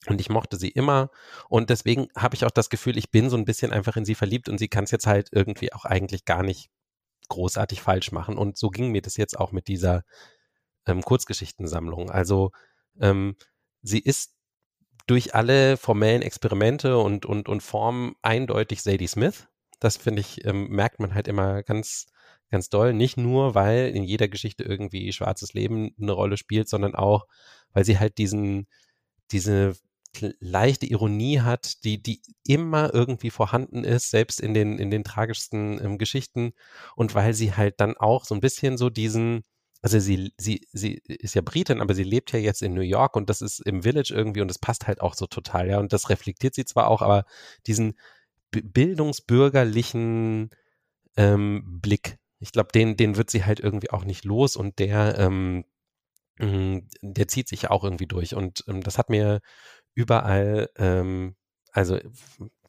und ich mochte sie immer. Und deswegen habe ich auch das Gefühl, ich bin so ein bisschen einfach in sie verliebt und sie kann es jetzt halt irgendwie auch eigentlich gar nicht großartig falsch machen. Und so ging mir das jetzt auch mit dieser ähm, Kurzgeschichtensammlung. Also ähm, sie ist durch alle formellen Experimente und, und, und Formen eindeutig Sadie Smith. Das finde ich, ähm, merkt man halt immer ganz, ganz doll. Nicht nur, weil in jeder Geschichte irgendwie schwarzes Leben eine Rolle spielt, sondern auch, weil sie halt diesen, diese leichte Ironie hat, die, die immer irgendwie vorhanden ist, selbst in den, in den tragischsten ähm, Geschichten. Und weil sie halt dann auch so ein bisschen so diesen, also sie, sie, sie ist ja Britin, aber sie lebt ja jetzt in New York und das ist im Village irgendwie und das passt halt auch so total, ja. Und das reflektiert sie zwar auch, aber diesen bildungsbürgerlichen ähm, Blick, ich glaube, den, den wird sie halt irgendwie auch nicht los und der, ähm, mm, der zieht sich auch irgendwie durch. Und ähm, das hat mir überall, ähm, also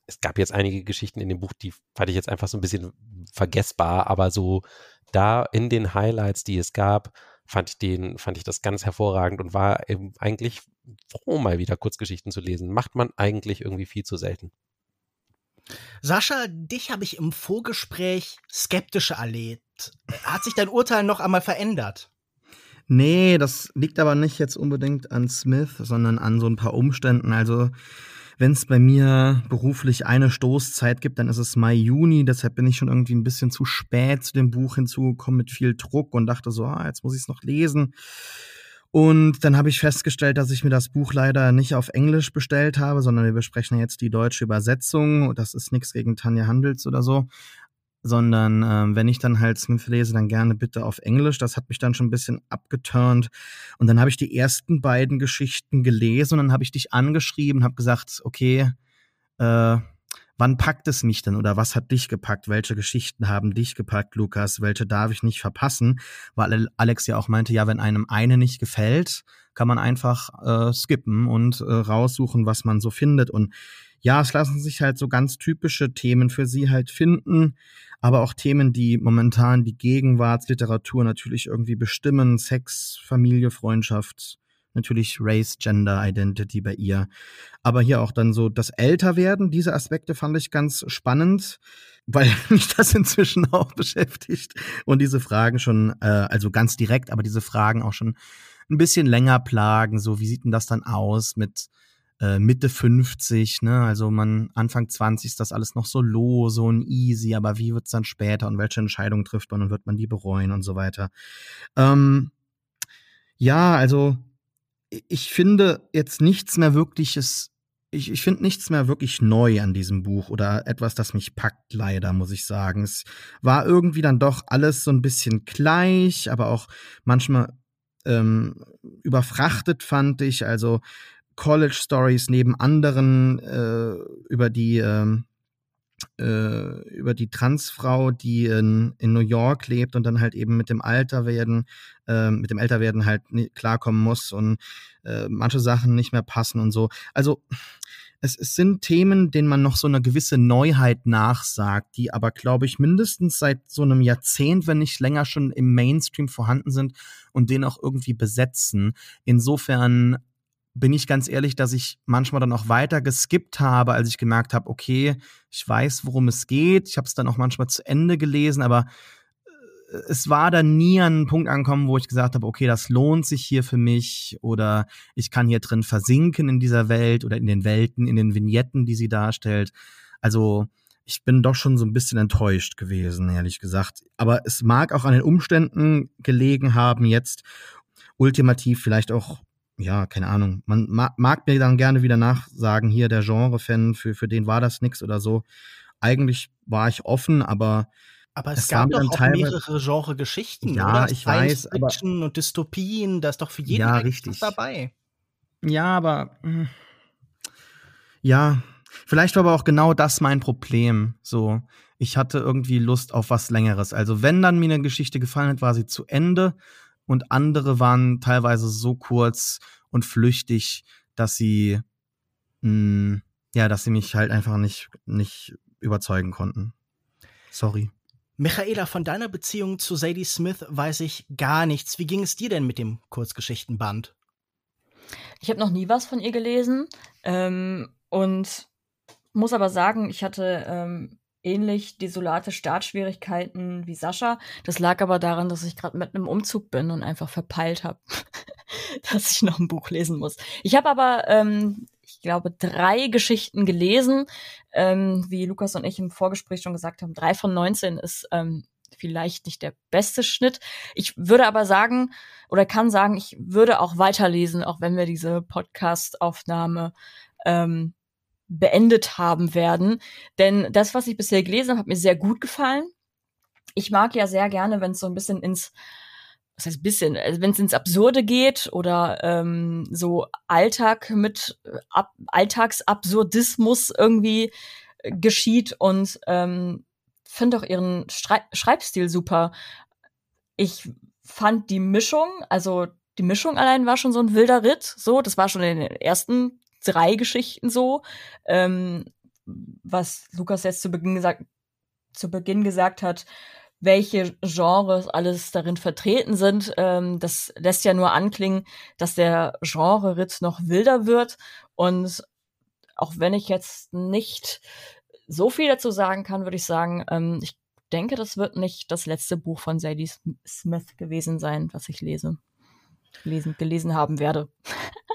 es gab jetzt einige Geschichten in dem Buch, die fand ich jetzt einfach so ein bisschen vergessbar, aber so da in den Highlights, die es gab, fand ich den, fand ich das ganz hervorragend und war eben eigentlich froh, mal wieder Kurzgeschichten zu lesen. Macht man eigentlich irgendwie viel zu selten. Sascha, dich habe ich im Vorgespräch skeptisch erlebt. Hat sich dein Urteil noch einmal verändert? Nee, das liegt aber nicht jetzt unbedingt an Smith, sondern an so ein paar Umständen. Also wenn es bei mir beruflich eine Stoßzeit gibt, dann ist es Mai, Juni. Deshalb bin ich schon irgendwie ein bisschen zu spät zu dem Buch hinzugekommen mit viel Druck und dachte so, ah, jetzt muss ich es noch lesen. Und dann habe ich festgestellt, dass ich mir das Buch leider nicht auf Englisch bestellt habe, sondern wir besprechen jetzt die deutsche Übersetzung. Das ist nichts gegen Tanja Handels oder so sondern ähm, wenn ich dann halt Smith lese, dann gerne bitte auf Englisch. Das hat mich dann schon ein bisschen abgeturnt. Und dann habe ich die ersten beiden Geschichten gelesen und dann habe ich dich angeschrieben, habe gesagt, okay, äh, wann packt es mich denn oder was hat dich gepackt? Welche Geschichten haben dich gepackt, Lukas? Welche darf ich nicht verpassen? Weil Alex ja auch meinte, ja, wenn einem eine nicht gefällt, kann man einfach äh, skippen und äh, raussuchen, was man so findet. Und ja, es lassen sich halt so ganz typische Themen für sie halt finden, aber auch Themen, die momentan die Gegenwartsliteratur natürlich irgendwie bestimmen, Sex, Familie, Freundschaft, natürlich Race, Gender, Identity bei ihr. Aber hier auch dann so das Älterwerden, diese Aspekte fand ich ganz spannend, weil mich das inzwischen auch beschäftigt und diese Fragen schon, äh, also ganz direkt, aber diese Fragen auch schon ein bisschen länger plagen. So, wie sieht denn das dann aus mit äh, Mitte 50, ne? Also man Anfang 20 ist das alles noch so lose und easy, aber wie wird's dann später und welche Entscheidungen trifft man und wird man die bereuen und so weiter. Ähm, ja, also ich finde jetzt nichts mehr wirkliches ich, ich finde nichts mehr wirklich neu an diesem Buch oder etwas, das mich packt, leider, muss ich sagen. Es war irgendwie dann doch alles so ein bisschen gleich, aber auch manchmal ähm, überfrachtet, fand ich. Also College Stories neben anderen äh, über die äh, äh, über die Transfrau, die in, in New York lebt und dann halt eben mit dem Alter werden, äh, mit dem Älterwerden halt klarkommen muss und äh, manche Sachen nicht mehr passen und so. Also es, es sind Themen, denen man noch so eine gewisse Neuheit nachsagt, die aber, glaube ich, mindestens seit so einem Jahrzehnt, wenn nicht länger schon im Mainstream vorhanden sind und den auch irgendwie besetzen. Insofern bin ich ganz ehrlich, dass ich manchmal dann auch weiter geskippt habe, als ich gemerkt habe, okay, ich weiß, worum es geht. Ich habe es dann auch manchmal zu Ende gelesen, aber äh, es war dann nie an einen Punkt angekommen, wo ich gesagt habe, okay, das lohnt sich hier für mich oder ich kann hier drin versinken in dieser Welt oder in den Welten, in den Vignetten, die sie darstellt. Also ich bin doch schon so ein bisschen enttäuscht gewesen, ehrlich gesagt. Aber es mag auch an den Umständen gelegen haben jetzt, ultimativ vielleicht auch ja, keine Ahnung. Man mag, mag mir dann gerne wieder nachsagen, hier der Genre-Fan, für, für den war das nix oder so. Eigentlich war ich offen, aber aber es, es gab doch auch mehrere Genre-Geschichten. Ja, oder? ich weiß. Fiction und Dystopien, da ist doch für jeden ja, richtig. dabei. Ja, aber hm. ja, vielleicht war aber auch genau das mein Problem. So, ich hatte irgendwie Lust auf was Längeres. Also wenn dann mir eine Geschichte gefallen hat, war sie zu Ende und andere waren teilweise so kurz und flüchtig, dass sie mh, hm, ja, dass sie mich halt einfach nicht nicht überzeugen konnten. Sorry. Michaela, von deiner Beziehung zu Sadie Smith weiß ich gar nichts. Wie ging es dir denn mit dem Kurzgeschichtenband? Ich habe noch nie was von ihr gelesen ähm, und muss aber sagen, ich hatte ähm, ähnlich desolate Startschwierigkeiten wie Sascha. Das lag aber daran, dass ich gerade mit einem Umzug bin und einfach verpeilt habe, dass ich noch ein Buch lesen muss. Ich habe aber, ähm, ich glaube, drei Geschichten gelesen. Ähm, wie Lukas und ich im Vorgespräch schon gesagt haben, drei von 19 ist ähm, vielleicht nicht der beste Schnitt. Ich würde aber sagen oder kann sagen, ich würde auch weiterlesen, auch wenn wir diese Podcast-Aufnahme ähm, beendet haben werden. Denn das, was ich bisher gelesen habe, hat mir sehr gut gefallen. Ich mag ja sehr gerne, wenn es so ein bisschen ins, was heißt bisschen, also wenn es ins Absurde geht oder ähm, so Alltag mit Ab Alltagsabsurdismus irgendwie äh, geschieht und ähm, finde auch ihren Schrei Schreibstil super. Ich fand die Mischung, also die Mischung allein war schon so ein wilder Ritt. So, das war schon in den ersten drei Geschichten so. Ähm, was Lukas jetzt zu Beginn gesagt, zu Beginn gesagt hat, welche Genres alles darin vertreten sind. Ähm, das lässt ja nur anklingen, dass der Genre-Ritt noch wilder wird. Und auch wenn ich jetzt nicht so viel dazu sagen kann, würde ich sagen, ähm, ich denke, das wird nicht das letzte Buch von Sadie Smith gewesen sein, was ich lese. Lesen, gelesen haben werde.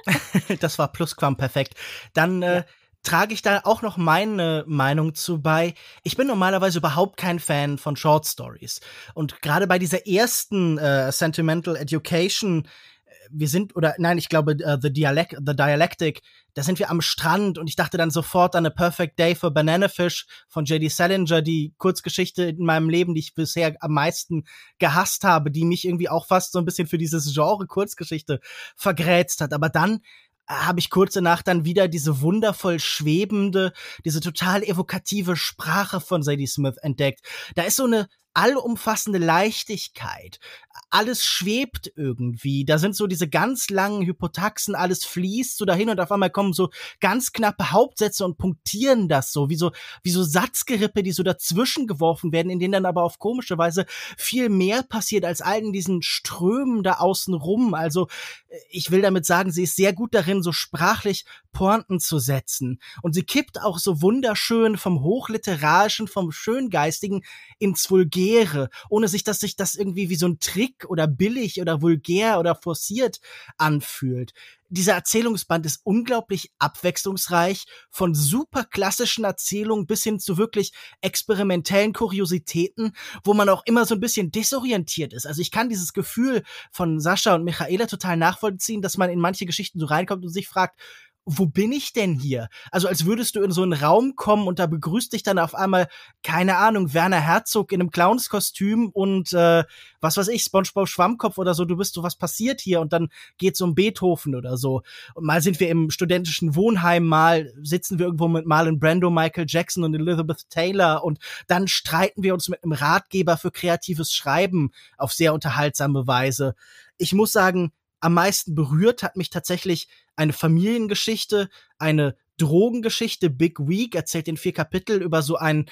das war plusquamperfekt. Dann äh, ja trage ich da auch noch meine Meinung zu bei. Ich bin normalerweise überhaupt kein Fan von Short Stories. Und gerade bei dieser ersten äh, Sentimental Education, wir sind, oder nein, ich glaube, uh, The, Dialect, The Dialectic, da sind wir am Strand und ich dachte dann sofort an A Perfect Day for Banana Fish von J.D. Salinger, die Kurzgeschichte in meinem Leben, die ich bisher am meisten gehasst habe, die mich irgendwie auch fast so ein bisschen für dieses Genre Kurzgeschichte vergrätzt hat. Aber dann habe ich kurz danach dann wieder diese wundervoll schwebende, diese total evokative Sprache von Sadie Smith entdeckt. Da ist so eine allumfassende Leichtigkeit. Alles schwebt irgendwie. Da sind so diese ganz langen Hypotaxen, alles fließt so dahin und auf einmal kommen so ganz knappe Hauptsätze und punktieren das so, wie so, wie so Satzgerippe, die so dazwischen geworfen werden, in denen dann aber auf komische Weise viel mehr passiert als allen diesen Strömen da außen rum. Also, äh, ich will damit sagen, sie ist sehr gut darin, so sprachlich Pointen zu setzen. Und sie kippt auch so wunderschön vom Hochliterarischen, vom Schöngeistigen ins Vulgäre, ohne sich, dass sich das irgendwie wie so ein Trick oder billig oder vulgär oder forciert anfühlt. Dieser Erzählungsband ist unglaublich abwechslungsreich, von super klassischen Erzählungen bis hin zu wirklich experimentellen Kuriositäten, wo man auch immer so ein bisschen desorientiert ist. Also ich kann dieses Gefühl von Sascha und Michaela total nachvollziehen, dass man in manche Geschichten so reinkommt und sich fragt, wo bin ich denn hier? Also als würdest du in so einen Raum kommen und da begrüßt dich dann auf einmal, keine Ahnung, Werner Herzog in einem Clownskostüm und äh, was weiß ich, Spongebob Schwammkopf oder so, du bist so, was passiert hier? Und dann geht's um Beethoven oder so. Und mal sind wir im studentischen Wohnheim, mal sitzen wir irgendwo mit Marlon Brando, Michael Jackson und Elizabeth Taylor und dann streiten wir uns mit einem Ratgeber für kreatives Schreiben auf sehr unterhaltsame Weise. Ich muss sagen, am meisten berührt hat mich tatsächlich eine Familiengeschichte, eine Drogengeschichte. Big Week erzählt in vier Kapitel über so einen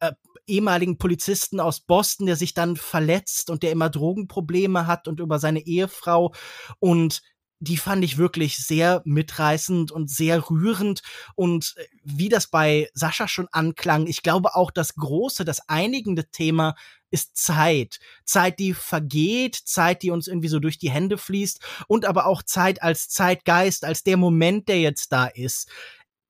äh, ehemaligen Polizisten aus Boston, der sich dann verletzt und der immer Drogenprobleme hat und über seine Ehefrau und die fand ich wirklich sehr mitreißend und sehr rührend. Und äh, wie das bei Sascha schon anklang, ich glaube auch das große, das einigende Thema ist Zeit. Zeit, die vergeht, Zeit, die uns irgendwie so durch die Hände fließt und aber auch Zeit als Zeitgeist, als der Moment, der jetzt da ist.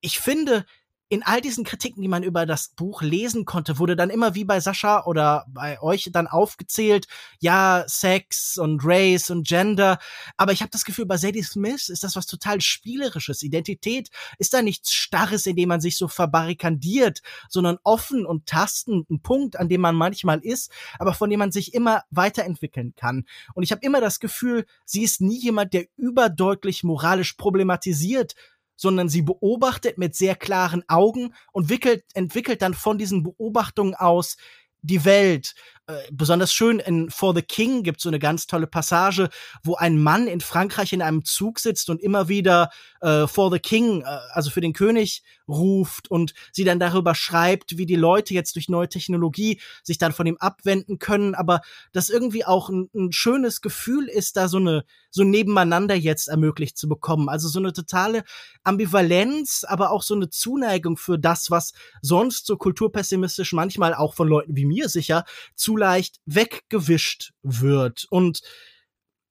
Ich finde, in all diesen Kritiken, die man über das Buch lesen konnte, wurde dann immer wie bei Sascha oder bei euch dann aufgezählt, ja, Sex und Race und Gender. Aber ich habe das Gefühl, bei Sadie Smith ist das was total Spielerisches. Identität ist da nichts Starres, in dem man sich so verbarrikadiert, sondern offen und tastend, ein Punkt, an dem man manchmal ist, aber von dem man sich immer weiterentwickeln kann. Und ich habe immer das Gefühl, sie ist nie jemand, der überdeutlich moralisch problematisiert, sondern sie beobachtet mit sehr klaren Augen und wickelt, entwickelt dann von diesen Beobachtungen aus die Welt. Äh, besonders schön in For the King gibt so eine ganz tolle Passage, wo ein Mann in Frankreich in einem Zug sitzt und immer wieder äh, For the King, äh, also für den König, ruft und sie dann darüber schreibt, wie die Leute jetzt durch neue Technologie sich dann von ihm abwenden können, aber das irgendwie auch ein, ein schönes Gefühl ist, da so eine so nebeneinander jetzt ermöglicht zu bekommen. Also so eine totale Ambivalenz, aber auch so eine Zuneigung für das, was sonst so kulturpessimistisch manchmal auch von Leuten wie mir sicher zu leicht weggewischt wird. Und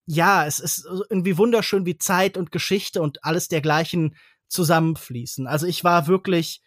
ja, es ist irgendwie wunderschön, wie Zeit und Geschichte und alles dergleichen zusammenfließen. Also ich war wirklich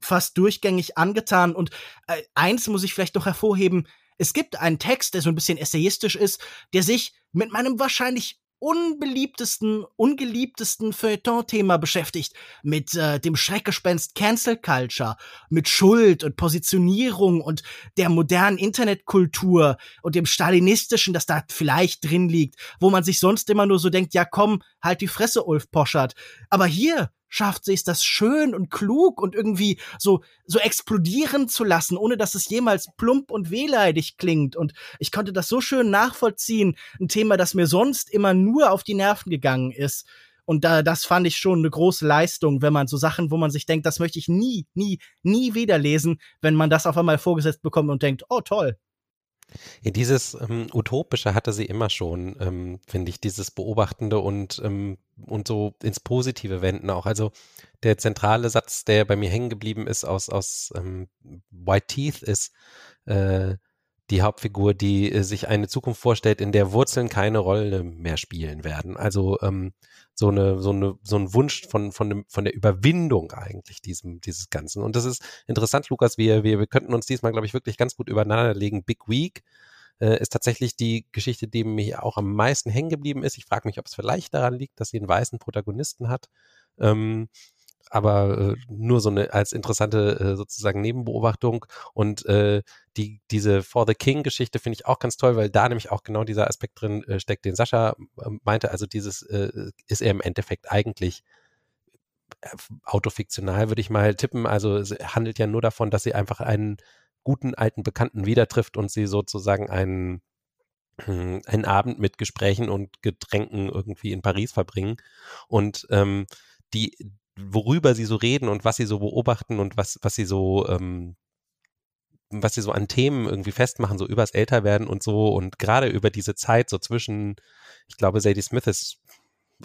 fast durchgängig angetan und äh, eins muss ich vielleicht noch hervorheben, es gibt einen Text, der so ein bisschen essayistisch ist, der sich mit meinem wahrscheinlich unbeliebtesten, ungeliebtesten Feuilleton-Thema beschäftigt, mit äh, dem Schreckgespenst Cancel Culture, mit Schuld und Positionierung und der modernen Internetkultur und dem stalinistischen, das da vielleicht drin liegt, wo man sich sonst immer nur so denkt, ja komm, halt die Fresse, Ulf Poschert. Aber hier schafft sie es, das schön und klug und irgendwie so, so explodieren zu lassen, ohne dass es jemals plump und wehleidig klingt. Und ich konnte das so schön nachvollziehen. Ein Thema, das mir sonst immer nur auf die Nerven gegangen ist. Und da, das fand ich schon eine große Leistung, wenn man so Sachen, wo man sich denkt, das möchte ich nie, nie, nie wieder lesen, wenn man das auf einmal vorgesetzt bekommt und denkt, oh toll, dieses ähm, Utopische hatte sie immer schon, ähm, finde ich, dieses Beobachtende und, ähm, und so ins Positive wenden auch. Also der zentrale Satz, der bei mir hängen geblieben ist aus, aus ähm, White Teeth, ist äh, die Hauptfigur, die äh, sich eine Zukunft vorstellt, in der Wurzeln keine Rolle mehr spielen werden. Also ähm, so eine, so eine, so ein Wunsch von, von, dem, von der Überwindung eigentlich diesem, dieses Ganzen. Und das ist interessant, Lukas, wir, wir, wir könnten uns diesmal, glaube ich, wirklich ganz gut übereinander legen. Big Week äh, ist tatsächlich die Geschichte, die mir auch am meisten hängen geblieben ist. Ich frage mich, ob es vielleicht daran liegt, dass sie einen weißen Protagonisten hat. Ähm, aber äh, nur so eine als interessante äh, sozusagen Nebenbeobachtung und äh, die diese For the King Geschichte finde ich auch ganz toll, weil da nämlich auch genau dieser Aspekt drin äh, steckt, den Sascha äh, meinte. Also dieses äh, ist er im Endeffekt eigentlich äh, autofiktional, würde ich mal tippen. Also es handelt ja nur davon, dass sie einfach einen guten alten Bekannten wieder trifft und sie sozusagen einen einen Abend mit Gesprächen und Getränken irgendwie in Paris verbringen. Und ähm, die, worüber sie so reden und was sie so beobachten und was, was sie so, ähm, was sie so an Themen irgendwie festmachen, so übers Älterwerden und so und gerade über diese Zeit so zwischen, ich glaube, Sadie Smith ist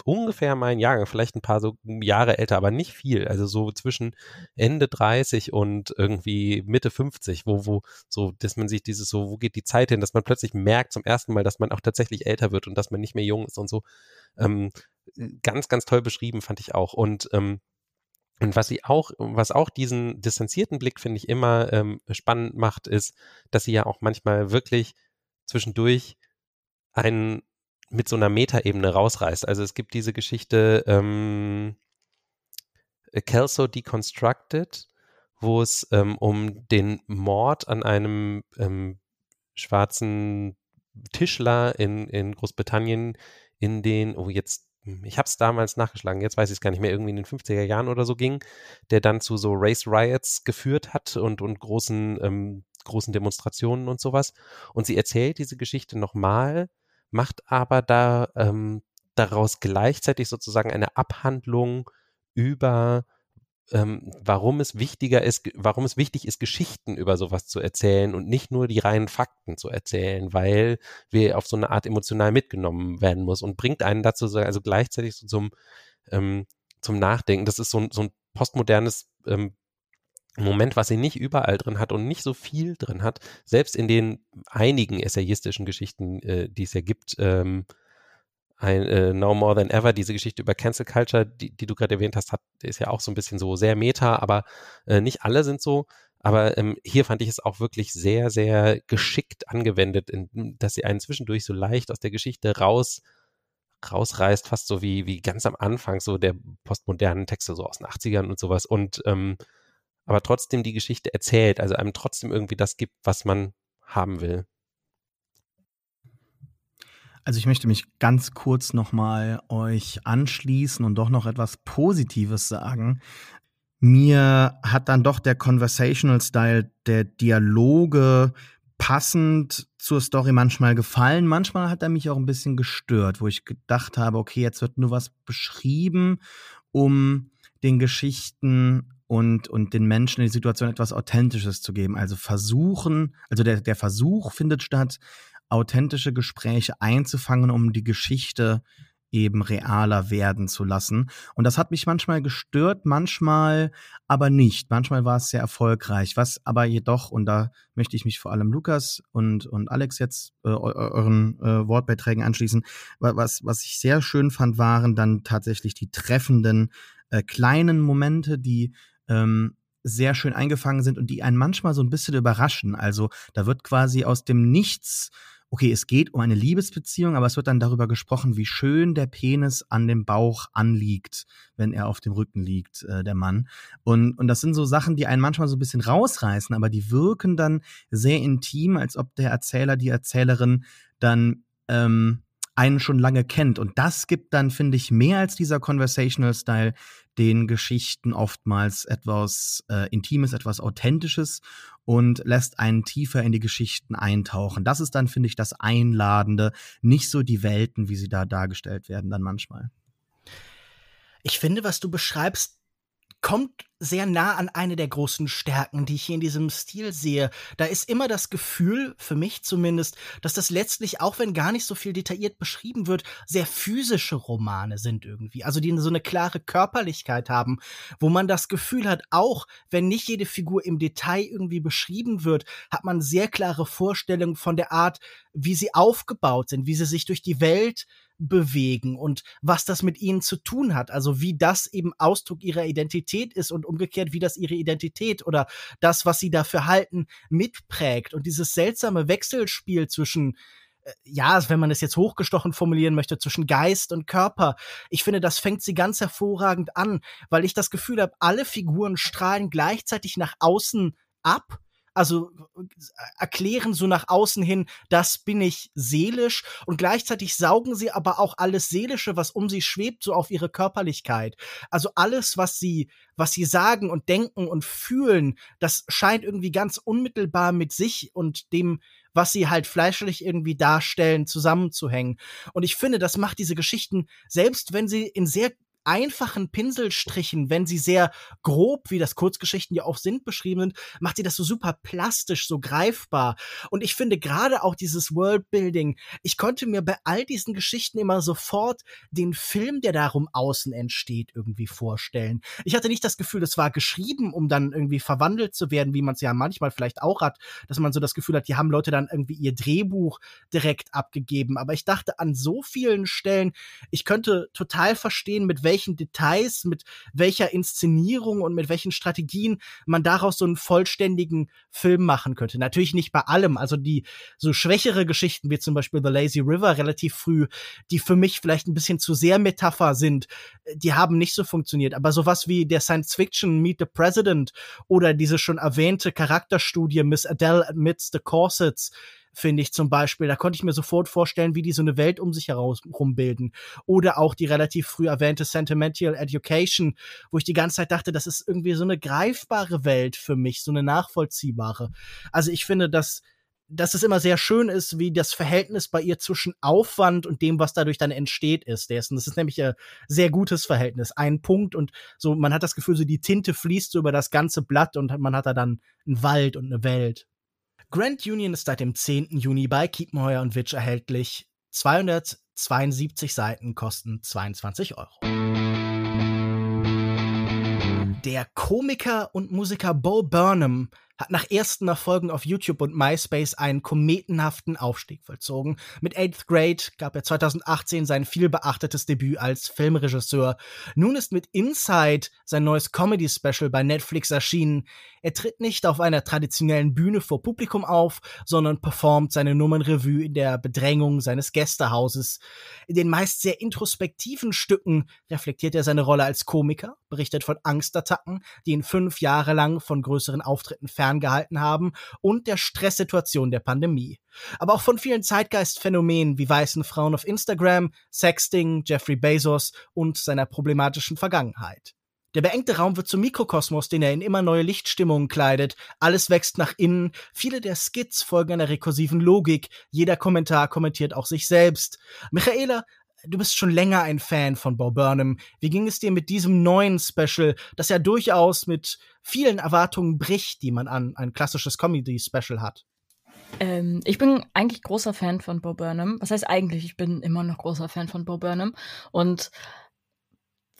ungefähr mein Jahrgang, vielleicht ein paar so Jahre älter, aber nicht viel. Also so zwischen Ende 30 und irgendwie Mitte 50, wo, wo, so, dass man sich dieses so, wo geht die Zeit hin, dass man plötzlich merkt zum ersten Mal, dass man auch tatsächlich älter wird und dass man nicht mehr jung ist und so. Ähm, ganz, ganz toll beschrieben, fand ich auch. Und ähm, und was sie auch, was auch diesen distanzierten Blick, finde ich, immer ähm, spannend macht, ist, dass sie ja auch manchmal wirklich zwischendurch einen mit so einer Metaebene rausreißt. Also es gibt diese Geschichte ähm, Kelso Deconstructed, wo es ähm, um den Mord an einem ähm, schwarzen Tischler in, in Großbritannien in den, oh jetzt ich habe es damals nachgeschlagen, jetzt weiß ich es gar nicht mehr, irgendwie in den 50er Jahren oder so ging, der dann zu so Race Riots geführt hat und, und großen, ähm, großen Demonstrationen und sowas. Und sie erzählt diese Geschichte nochmal, macht aber da ähm, daraus gleichzeitig sozusagen eine Abhandlung über ähm, warum es wichtiger ist, warum es wichtig ist, Geschichten über sowas zu erzählen und nicht nur die reinen Fakten zu erzählen, weil wir auf so eine Art emotional mitgenommen werden muss und bringt einen dazu, also gleichzeitig so zum, ähm, zum Nachdenken. Das ist so, ein so ein postmodernes ähm, Moment, was sie nicht überall drin hat und nicht so viel drin hat, selbst in den einigen essayistischen Geschichten, äh, die es ja gibt, ähm, ein äh, Now More Than Ever, diese Geschichte über Cancel Culture, die, die du gerade erwähnt hast, hat, ist ja auch so ein bisschen so sehr meta, aber äh, nicht alle sind so. Aber ähm, hier fand ich es auch wirklich sehr, sehr geschickt angewendet, in, dass sie einen zwischendurch so leicht aus der Geschichte raus rausreißt, fast so wie, wie ganz am Anfang so der postmodernen Texte so aus den 80ern und sowas und ähm, aber trotzdem die Geschichte erzählt, also einem trotzdem irgendwie das gibt, was man haben will. Also ich möchte mich ganz kurz nochmal euch anschließen und doch noch etwas Positives sagen. Mir hat dann doch der Conversational Style der Dialoge passend zur Story manchmal gefallen. Manchmal hat er mich auch ein bisschen gestört, wo ich gedacht habe, okay, jetzt wird nur was beschrieben, um den Geschichten und, und den Menschen in die Situation etwas Authentisches zu geben. Also versuchen, also der, der Versuch findet statt, authentische Gespräche einzufangen, um die Geschichte eben realer werden zu lassen. Und das hat mich manchmal gestört, manchmal aber nicht. Manchmal war es sehr erfolgreich. Was aber jedoch, und da möchte ich mich vor allem Lukas und, und Alex jetzt äh, euren äh, Wortbeiträgen anschließen, was, was ich sehr schön fand, waren dann tatsächlich die treffenden äh, kleinen Momente, die ähm, sehr schön eingefangen sind und die einen manchmal so ein bisschen überraschen. Also da wird quasi aus dem Nichts okay, es geht um eine Liebesbeziehung, aber es wird dann darüber gesprochen, wie schön der Penis an dem Bauch anliegt, wenn er auf dem Rücken liegt, äh, der Mann. Und, und das sind so Sachen, die einen manchmal so ein bisschen rausreißen, aber die wirken dann sehr intim, als ob der Erzähler, die Erzählerin dann ähm, einen schon lange kennt. Und das gibt dann, finde ich, mehr als dieser Conversational Style den Geschichten oftmals etwas äh, Intimes, etwas Authentisches und lässt einen tiefer in die Geschichten eintauchen. Das ist dann, finde ich, das Einladende, nicht so die Welten, wie sie da dargestellt werden, dann manchmal. Ich finde, was du beschreibst, kommt sehr nah an eine der großen Stärken, die ich hier in diesem Stil sehe. Da ist immer das Gefühl, für mich zumindest, dass das letztlich, auch wenn gar nicht so viel detailliert beschrieben wird, sehr physische Romane sind irgendwie. Also die so eine klare Körperlichkeit haben, wo man das Gefühl hat, auch wenn nicht jede Figur im Detail irgendwie beschrieben wird, hat man sehr klare Vorstellungen von der Art, wie sie aufgebaut sind, wie sie sich durch die Welt bewegen und was das mit ihnen zu tun hat. Also wie das eben Ausdruck ihrer Identität ist und umgekehrt, wie das ihre Identität oder das, was sie dafür halten, mitprägt. Und dieses seltsame Wechselspiel zwischen äh, ja, wenn man es jetzt hochgestochen formulieren möchte, zwischen Geist und Körper. Ich finde, das fängt sie ganz hervorragend an, weil ich das Gefühl habe, alle Figuren strahlen gleichzeitig nach außen ab also erklären so nach außen hin, das bin ich seelisch und gleichzeitig saugen sie aber auch alles Seelische, was um sie schwebt, so auf ihre Körperlichkeit. Also alles, was sie, was sie sagen und denken und fühlen, das scheint irgendwie ganz unmittelbar mit sich und dem, was sie halt fleischlich irgendwie darstellen, zusammenzuhängen. Und ich finde, das macht diese Geschichten, selbst wenn sie in sehr einfachen Pinselstrichen, wenn sie sehr grob, wie das Kurzgeschichten ja auch sind, beschrieben sind, macht sie das so super plastisch, so greifbar. Und ich finde gerade auch dieses Worldbuilding, ich konnte mir bei all diesen Geschichten immer sofort den Film, der darum außen entsteht, irgendwie vorstellen. Ich hatte nicht das Gefühl, das war geschrieben, um dann irgendwie verwandelt zu werden, wie man es ja manchmal vielleicht auch hat, dass man so das Gefühl hat, die haben Leute dann irgendwie ihr Drehbuch direkt abgegeben. Aber ich dachte an so vielen Stellen, ich könnte total verstehen, mit welchen welchen Details, mit welcher Inszenierung und mit welchen Strategien man daraus so einen vollständigen Film machen könnte. Natürlich nicht bei allem. Also die so schwächere Geschichten wie zum Beispiel The Lazy River relativ früh, die für mich vielleicht ein bisschen zu sehr Metapher sind, die haben nicht so funktioniert. Aber sowas wie der Science Fiction Meet the President oder diese schon erwähnte Charakterstudie Miss Adele Amidst the Corsets, finde ich zum Beispiel. Da konnte ich mir sofort vorstellen, wie die so eine Welt um sich herum bilden. Oder auch die relativ früh erwähnte Sentimental Education, wo ich die ganze Zeit dachte, das ist irgendwie so eine greifbare Welt für mich, so eine nachvollziehbare. Also ich finde, dass dass es immer sehr schön ist, wie das Verhältnis bei ihr zwischen Aufwand und dem, was dadurch dann entsteht, ist. Das ist nämlich ein sehr gutes Verhältnis. Ein Punkt und so, man hat das Gefühl, so die Tinte fließt so über das ganze Blatt und man hat da dann einen Wald und eine Welt. Grand Union ist seit dem 10. Juni bei Kiepenheuer und Witch erhältlich. 272 Seiten kosten 22 Euro. Der Komiker und Musiker Bo Burnham hat nach ersten Erfolgen auf YouTube und MySpace einen kometenhaften Aufstieg vollzogen. Mit Eighth Grade gab er 2018 sein vielbeachtetes Debüt als Filmregisseur. Nun ist mit Inside sein neues Comedy-Special bei Netflix erschienen. Er tritt nicht auf einer traditionellen Bühne vor Publikum auf, sondern performt seine Nummernrevue in der Bedrängung seines Gästehauses. In den meist sehr introspektiven Stücken reflektiert er seine Rolle als Komiker, berichtet von Angstattacken, die ihn fünf Jahre lang von größeren Auftritten ferngehalten haben und der Stresssituation der Pandemie. Aber auch von vielen Zeitgeistphänomenen wie weißen Frauen auf Instagram, Sexting, Jeffrey Bezos und seiner problematischen Vergangenheit. Der beengte Raum wird zum Mikrokosmos, den er in immer neue Lichtstimmungen kleidet. Alles wächst nach innen. Viele der Skits folgen einer rekursiven Logik. Jeder Kommentar kommentiert auch sich selbst. Michaela du bist schon länger ein Fan von Bo Burnham. Wie ging es dir mit diesem neuen Special, das ja durchaus mit vielen Erwartungen bricht, die man an ein klassisches Comedy-Special hat? Ähm, ich bin eigentlich großer Fan von Bo Burnham. Was heißt eigentlich? Ich bin immer noch großer Fan von Bo Burnham. Und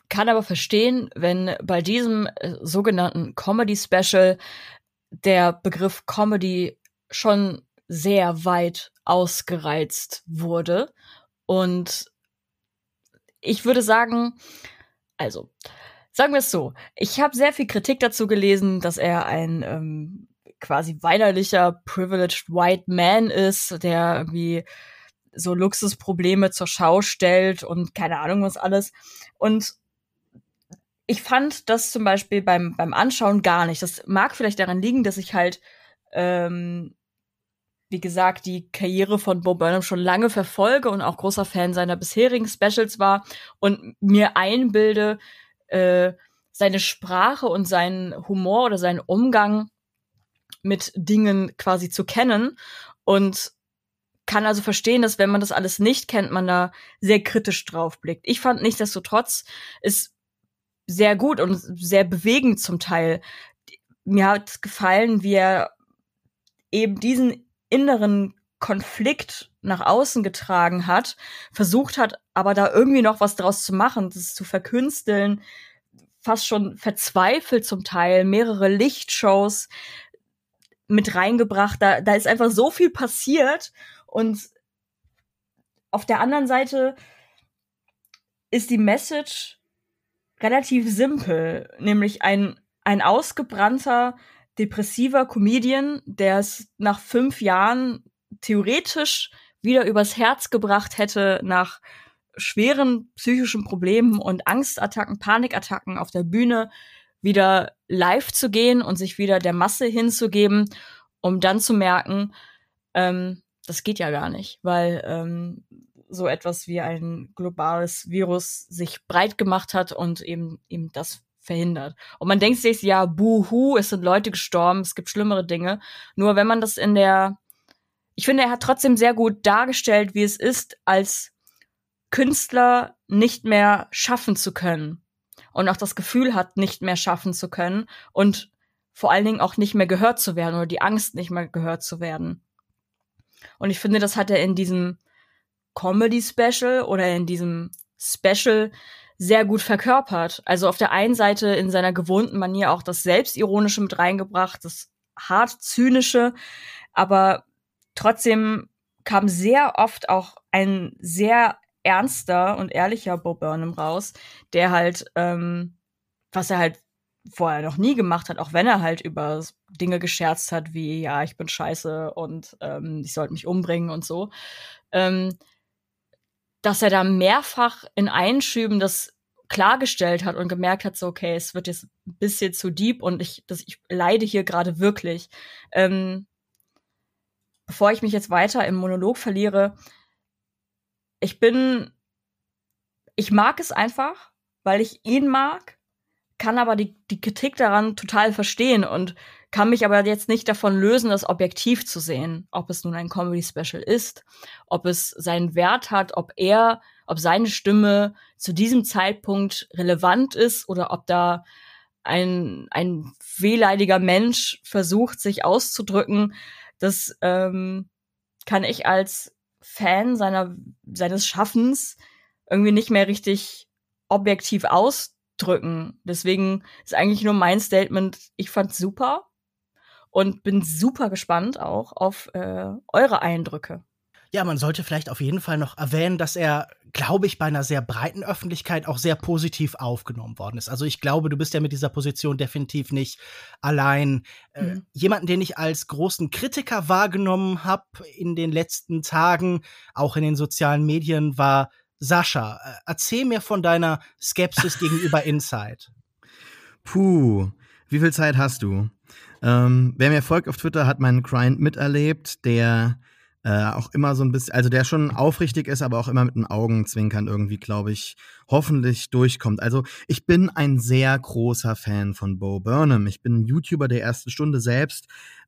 kann aber verstehen, wenn bei diesem äh, sogenannten Comedy-Special der Begriff Comedy schon sehr weit ausgereizt wurde und ich würde sagen, also, sagen wir es so, ich habe sehr viel Kritik dazu gelesen, dass er ein ähm, quasi weinerlicher, privileged white man ist, der irgendwie so Luxusprobleme zur Schau stellt und keine Ahnung was alles. Und ich fand das zum Beispiel beim, beim Anschauen gar nicht. Das mag vielleicht daran liegen, dass ich halt ähm, wie gesagt, die Karriere von Bo Burnham schon lange verfolge und auch großer Fan seiner bisherigen Specials war und mir einbilde, äh, seine Sprache und seinen Humor oder seinen Umgang mit Dingen quasi zu kennen und kann also verstehen, dass wenn man das alles nicht kennt, man da sehr kritisch drauf blickt. Ich fand nichtsdestotrotz, es sehr gut und sehr bewegend zum Teil. Mir hat gefallen, wie er eben diesen inneren Konflikt nach außen getragen hat, versucht hat, aber da irgendwie noch was draus zu machen, das zu verkünsteln, fast schon verzweifelt zum Teil, mehrere Lichtshows mit reingebracht. Da, da ist einfach so viel passiert und auf der anderen Seite ist die Message relativ simpel, nämlich ein, ein ausgebrannter, depressiver Comedian, der es nach fünf Jahren theoretisch wieder übers Herz gebracht hätte, nach schweren psychischen Problemen und Angstattacken, Panikattacken auf der Bühne wieder live zu gehen und sich wieder der Masse hinzugeben, um dann zu merken, ähm, das geht ja gar nicht, weil ähm, so etwas wie ein globales Virus sich breit gemacht hat und eben eben das verhindert. Und man denkt sich, ja, buhu, es sind Leute gestorben, es gibt schlimmere Dinge. Nur wenn man das in der, ich finde, er hat trotzdem sehr gut dargestellt, wie es ist, als Künstler nicht mehr schaffen zu können. Und auch das Gefühl hat, nicht mehr schaffen zu können und vor allen Dingen auch nicht mehr gehört zu werden oder die Angst, nicht mehr gehört zu werden. Und ich finde, das hat er in diesem Comedy-Special oder in diesem Special sehr gut verkörpert. Also auf der einen Seite in seiner gewohnten Manier auch das Selbstironische mit reingebracht, das hart zynische, aber trotzdem kam sehr oft auch ein sehr ernster und ehrlicher Bo Burnham raus, der halt, ähm, was er halt vorher noch nie gemacht hat, auch wenn er halt über Dinge gescherzt hat, wie ja, ich bin scheiße und ähm, ich sollte mich umbringen und so. Ähm, dass er da mehrfach in Einschüben das klargestellt hat und gemerkt hat, so, okay, es wird jetzt ein bisschen zu deep und ich, das, ich leide hier gerade wirklich. Ähm, bevor ich mich jetzt weiter im Monolog verliere, ich bin, ich mag es einfach, weil ich ihn mag, kann aber die, die Kritik daran total verstehen und kann mich aber jetzt nicht davon lösen, das objektiv zu sehen, ob es nun ein Comedy-Special ist, ob es seinen Wert hat, ob er, ob seine Stimme zu diesem Zeitpunkt relevant ist oder ob da ein, ein wehleidiger Mensch versucht, sich auszudrücken. Das ähm, kann ich als Fan seiner, seines Schaffens irgendwie nicht mehr richtig objektiv ausdrücken. Deswegen ist eigentlich nur mein Statement, ich fand's super und bin super gespannt auch auf äh, eure Eindrücke. Ja, man sollte vielleicht auf jeden Fall noch erwähnen, dass er, glaube ich, bei einer sehr breiten Öffentlichkeit auch sehr positiv aufgenommen worden ist. Also ich glaube, du bist ja mit dieser Position definitiv nicht allein. Äh, mhm. Äh, jemanden, den ich als großen Kritiker wahrgenommen habe in den letzten Tagen, auch in den sozialen Medien, war Sascha. Äh, erzähl mir von deiner Skepsis gegenüber Inside. Puh, wie viel Zeit hast du? Ähm, wer mir folgt auf Twitter, hat meinen Grind miterlebt, der äh, auch immer so ein bisschen, also der schon aufrichtig ist, aber auch immer mit den Augenzwinkern irgendwie, glaube ich, hoffentlich durchkommt. Also ich bin ein sehr großer Fan von Bo Burnham. Ich bin YouTuber der ersten Stunde selbst.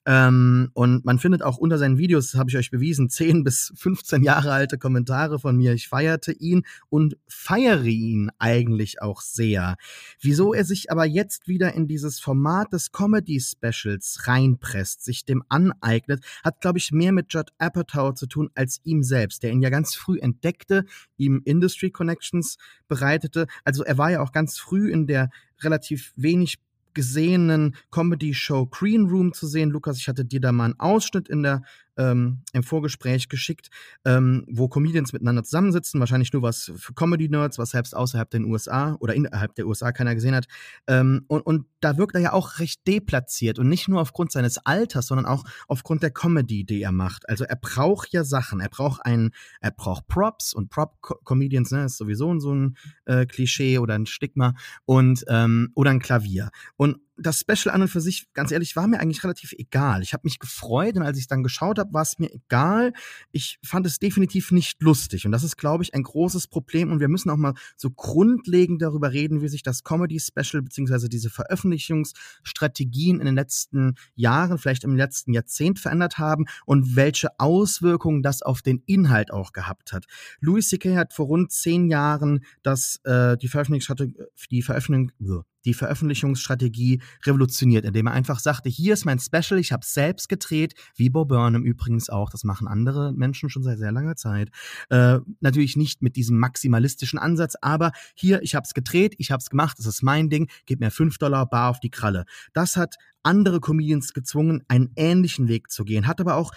Ähm, und man findet auch unter seinen Videos, das habe ich euch bewiesen, 10 bis 15 Jahre alte Kommentare von mir. Ich feierte ihn und feiere ihn eigentlich auch sehr. Wieso er sich aber jetzt wieder in dieses Format des Comedy-Specials reinpresst, sich dem aneignet, hat, glaube ich, mehr mit Judd Apatow zu tun als ihm selbst, der ihn ja ganz früh entdeckte, ihm Industry Connections bereitete. Also er war ja auch ganz früh in der relativ wenig gesehenen Comedy-Show Green Room zu sehen. Lukas, ich hatte dir da mal einen Ausschnitt in der ähm, im Vorgespräch geschickt, ähm, wo Comedians miteinander zusammensitzen, wahrscheinlich nur was für Comedy-Nerds, was selbst außerhalb der USA oder innerhalb der USA keiner gesehen hat. Ähm, und, und da wirkt er ja auch recht deplatziert und nicht nur aufgrund seines Alters, sondern auch aufgrund der Comedy, die er macht. Also er braucht ja Sachen, er braucht einen, er braucht Props und Prop-Comedians, ne, ist sowieso so ein äh, Klischee oder ein Stigma und ähm, oder ein Klavier. Und das Special an und für sich, ganz ehrlich, war mir eigentlich relativ egal. Ich habe mich gefreut und als ich dann geschaut habe, war es mir egal. Ich fand es definitiv nicht lustig und das ist, glaube ich, ein großes Problem und wir müssen auch mal so grundlegend darüber reden, wie sich das Comedy-Special beziehungsweise diese Veröffentlichungsstrategien in den letzten Jahren, vielleicht im letzten Jahrzehnt verändert haben und welche Auswirkungen das auf den Inhalt auch gehabt hat. Louis C.K. hat vor rund zehn Jahren das, äh, die Veröffentlichungsstrategie, die Veröffentlichung, die Veröffentlichungsstrategie revolutioniert, indem er einfach sagte, hier ist mein Special, ich habe selbst gedreht, wie Bo Burnham übrigens auch, das machen andere Menschen schon seit sehr langer Zeit. Äh, natürlich nicht mit diesem maximalistischen Ansatz, aber hier, ich habe es gedreht, ich habe es gemacht, es ist mein Ding, gib mir fünf Dollar bar auf die Kralle. Das hat andere Comedians gezwungen, einen ähnlichen Weg zu gehen, hat aber auch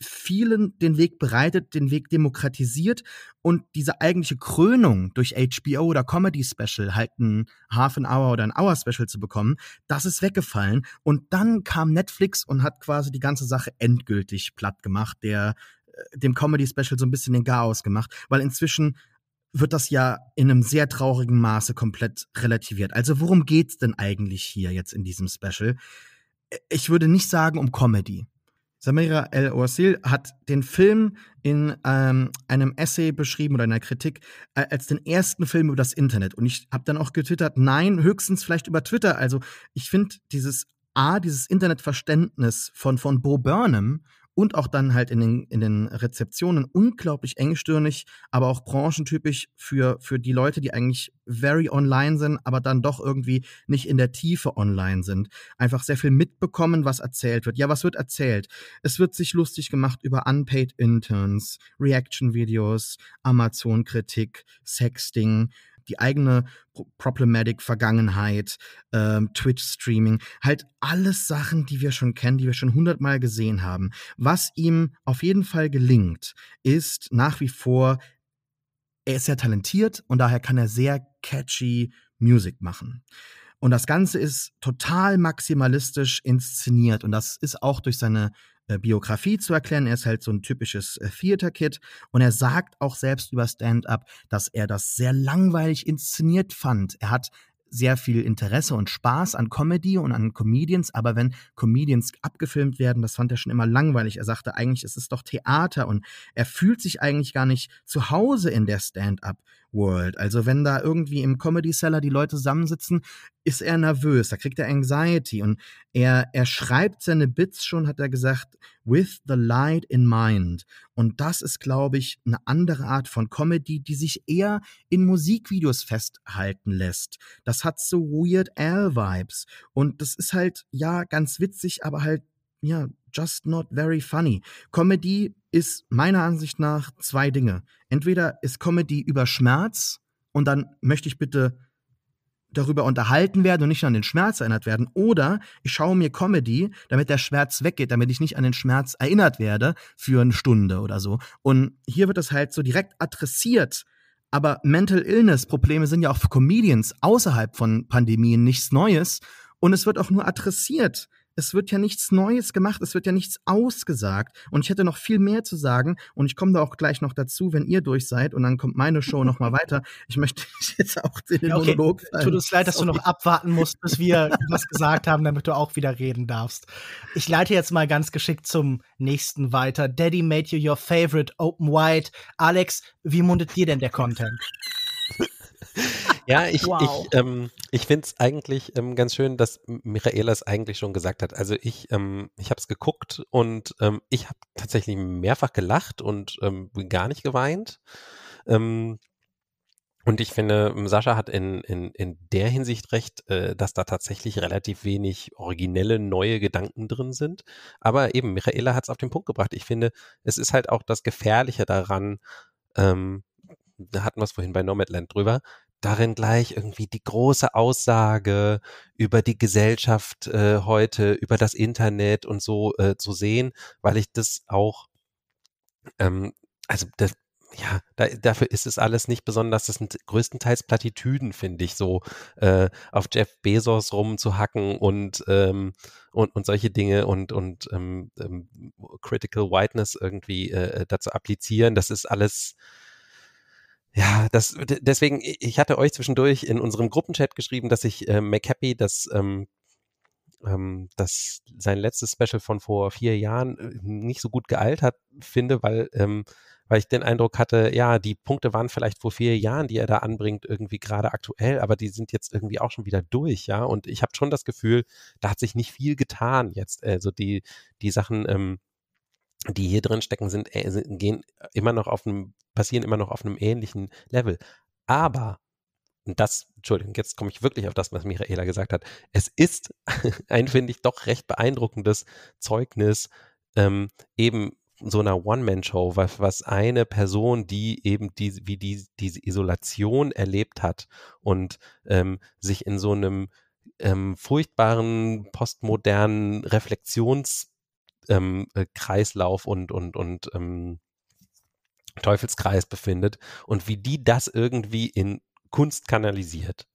vielen den Weg bereitet, den Weg demokratisiert und diese eigentliche Krönung durch HBO oder Comedy Special, halt ein Half an Hour oder ein Hour Special zu bekommen, das ist weggefallen. Und dann kam Netflix und hat quasi die ganze Sache endgültig platt gemacht, der äh, dem Comedy Special so ein bisschen den Chaos gemacht, weil inzwischen wird das ja in einem sehr traurigen Maße komplett relativiert. Also worum geht's denn eigentlich hier jetzt in diesem Special? Ich würde nicht sagen um Comedy. Samira El-Oasil hat den Film in ähm, einem Essay beschrieben oder in einer Kritik äh, als den ersten Film über das Internet. Und ich habe dann auch getwittert, nein, höchstens vielleicht über Twitter. Also ich finde dieses A, dieses Internetverständnis von, von Bo Burnham und auch dann halt in den, in den Rezeptionen unglaublich engstirnig, aber auch branchentypisch für, für die Leute, die eigentlich very online sind, aber dann doch irgendwie nicht in der Tiefe online sind. Einfach sehr viel mitbekommen, was erzählt wird. Ja, was wird erzählt? Es wird sich lustig gemacht über Unpaid Interns, Reaction-Videos, Amazon-Kritik, Sexting, die eigene Problematic Vergangenheit, ähm, Twitch-Streaming, halt alles Sachen, die wir schon kennen, die wir schon hundertmal gesehen haben. Was ihm auf jeden Fall gelingt, ist nach wie vor, er ist sehr talentiert und daher kann er sehr catchy Musik machen. Und das Ganze ist total maximalistisch inszeniert und das ist auch durch seine Biografie zu erklären. Er ist halt so ein typisches äh, Theater-Kid und er sagt auch selbst über Stand-up, dass er das sehr langweilig inszeniert fand. Er hat sehr viel Interesse und Spaß an Comedy und an Comedians, aber wenn Comedians abgefilmt werden, das fand er schon immer langweilig. Er sagte eigentlich, es ist doch Theater und er fühlt sich eigentlich gar nicht zu Hause in der Stand-up World. Also wenn da irgendwie im Comedy Cellar die Leute zusammensitzen, ist er nervös, da kriegt er Anxiety und er, er schreibt seine Bits schon, hat er gesagt, with the light in mind. Und das ist, glaube ich, eine andere Art von Comedy, die sich eher in Musikvideos festhalten lässt. Das hat so Weird Al-Vibes. Und das ist halt, ja, ganz witzig, aber halt, ja, just not very funny. Comedy ist meiner Ansicht nach zwei Dinge. Entweder ist Comedy über Schmerz und dann möchte ich bitte darüber unterhalten werden und nicht an den Schmerz erinnert werden. Oder ich schaue mir Comedy, damit der Schmerz weggeht, damit ich nicht an den Schmerz erinnert werde für eine Stunde oder so. Und hier wird das halt so direkt adressiert. Aber Mental Illness Probleme sind ja auch für Comedians außerhalb von Pandemien nichts Neues. Und es wird auch nur adressiert es wird ja nichts Neues gemacht, es wird ja nichts ausgesagt. Und ich hätte noch viel mehr zu sagen. Und ich komme da auch gleich noch dazu, wenn ihr durch seid. Und dann kommt meine Show noch mal weiter. Ich möchte jetzt auch den okay. Monolog. Fallen. Tut uns leid, dass Sorry. du noch abwarten musst, bis wir was gesagt haben, damit du auch wieder reden darfst. Ich leite jetzt mal ganz geschickt zum nächsten weiter. Daddy made you your favorite open wide. Alex, wie mundet dir denn der Content? Ja, ich, wow. ich, ähm, ich finde es eigentlich ähm, ganz schön, dass Michaela es eigentlich schon gesagt hat. Also ich, ähm, ich habe es geguckt und ähm, ich habe tatsächlich mehrfach gelacht und ähm, gar nicht geweint. Ähm, und ich finde, Sascha hat in, in, in der Hinsicht recht, äh, dass da tatsächlich relativ wenig originelle, neue Gedanken drin sind. Aber eben, Michaela hat es auf den Punkt gebracht. Ich finde, es ist halt auch das Gefährliche daran, ähm, da hatten wir es vorhin bei Nomadland drüber, darin gleich irgendwie die große Aussage über die Gesellschaft äh, heute, über das Internet und so äh, zu sehen, weil ich das auch, ähm, also das, ja, da, dafür ist es alles nicht besonders. Das sind größtenteils Plattitüden, finde ich, so äh, auf Jeff Bezos rumzuhacken und ähm, und, und solche Dinge und und ähm, ähm, Critical Whiteness irgendwie äh, dazu applizieren. Das ist alles ja, das deswegen, ich hatte euch zwischendurch in unserem Gruppenchat geschrieben, dass ich äh, McHappy das ähm, ähm, dass sein letztes Special von vor vier Jahren äh, nicht so gut gealtert finde, weil ähm, weil ich den Eindruck hatte, ja, die Punkte waren vielleicht vor vier Jahren, die er da anbringt, irgendwie gerade aktuell, aber die sind jetzt irgendwie auch schon wieder durch, ja. Und ich habe schon das Gefühl, da hat sich nicht viel getan jetzt. Also die, die Sachen, ähm, die hier drin stecken, sind, äh, gehen immer noch auf einem, passieren immer noch auf einem ähnlichen Level. Aber und das, Entschuldigung, jetzt komme ich wirklich auf das, was Michaela gesagt hat. Es ist ein, finde ich, doch recht beeindruckendes Zeugnis ähm, eben so einer One-Man-Show, was, was eine Person, die eben die, wie die, diese Isolation erlebt hat und ähm, sich in so einem ähm, furchtbaren postmodernen Reflexionskreislauf ähm, äh, und, und, und ähm, Teufelskreis befindet und wie die das irgendwie in Kunst kanalisiert.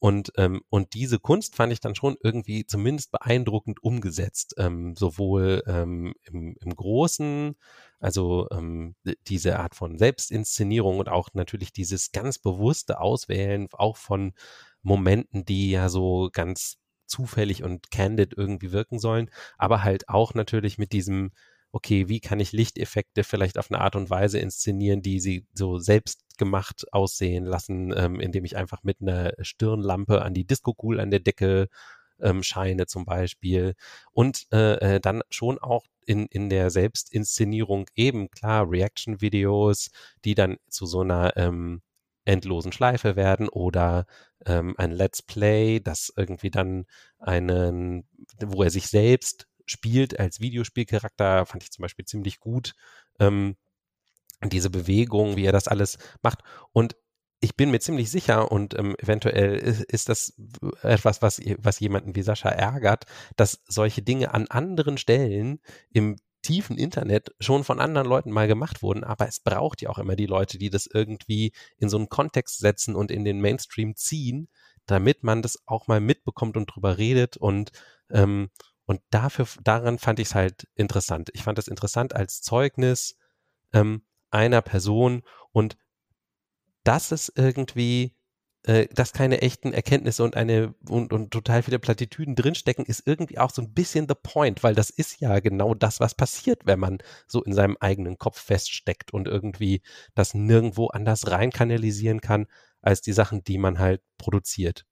Und, ähm, und diese Kunst fand ich dann schon irgendwie zumindest beeindruckend umgesetzt, ähm, sowohl ähm, im, im Großen, also ähm, diese Art von Selbstinszenierung und auch natürlich dieses ganz bewusste Auswählen auch von Momenten, die ja so ganz zufällig und candid irgendwie wirken sollen, aber halt auch natürlich mit diesem okay, wie kann ich Lichteffekte vielleicht auf eine Art und Weise inszenieren, die sie so selbst gemacht aussehen lassen, ähm, indem ich einfach mit einer Stirnlampe an die Disco-Cool an der Decke ähm, scheine zum Beispiel. Und äh, äh, dann schon auch in, in der Selbstinszenierung eben klar Reaction-Videos, die dann zu so einer ähm, endlosen Schleife werden oder ähm, ein Let's Play, das irgendwie dann einen, wo er sich selbst spielt als Videospielcharakter, fand ich zum Beispiel ziemlich gut. Ähm, diese Bewegung, wie er das alles macht. Und ich bin mir ziemlich sicher und ähm, eventuell ist, ist, das etwas, was, was jemanden wie Sascha ärgert, dass solche Dinge an anderen Stellen im tiefen Internet schon von anderen Leuten mal gemacht wurden, aber es braucht ja auch immer die Leute, die das irgendwie in so einen Kontext setzen und in den Mainstream ziehen, damit man das auch mal mitbekommt und drüber redet und ähm, und dafür, daran fand ich es halt interessant. Ich fand es interessant als Zeugnis ähm, einer Person und dass es irgendwie, äh, dass keine echten Erkenntnisse und eine und, und total viele Plattitüden drinstecken, ist irgendwie auch so ein bisschen the point, weil das ist ja genau das, was passiert, wenn man so in seinem eigenen Kopf feststeckt und irgendwie das nirgendwo anders rein kanalisieren kann, als die Sachen, die man halt produziert.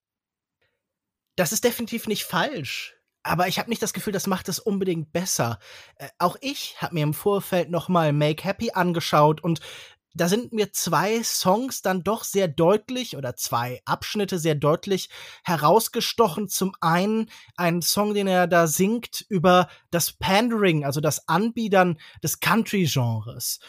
Das ist definitiv nicht falsch aber ich habe nicht das Gefühl, das macht es unbedingt besser. Äh, auch ich habe mir im Vorfeld noch mal Make Happy angeschaut und da sind mir zwei Songs dann doch sehr deutlich oder zwei Abschnitte sehr deutlich herausgestochen. Zum einen ein Song, den er da singt über das Pandering, also das Anbiedern des Country-Genres.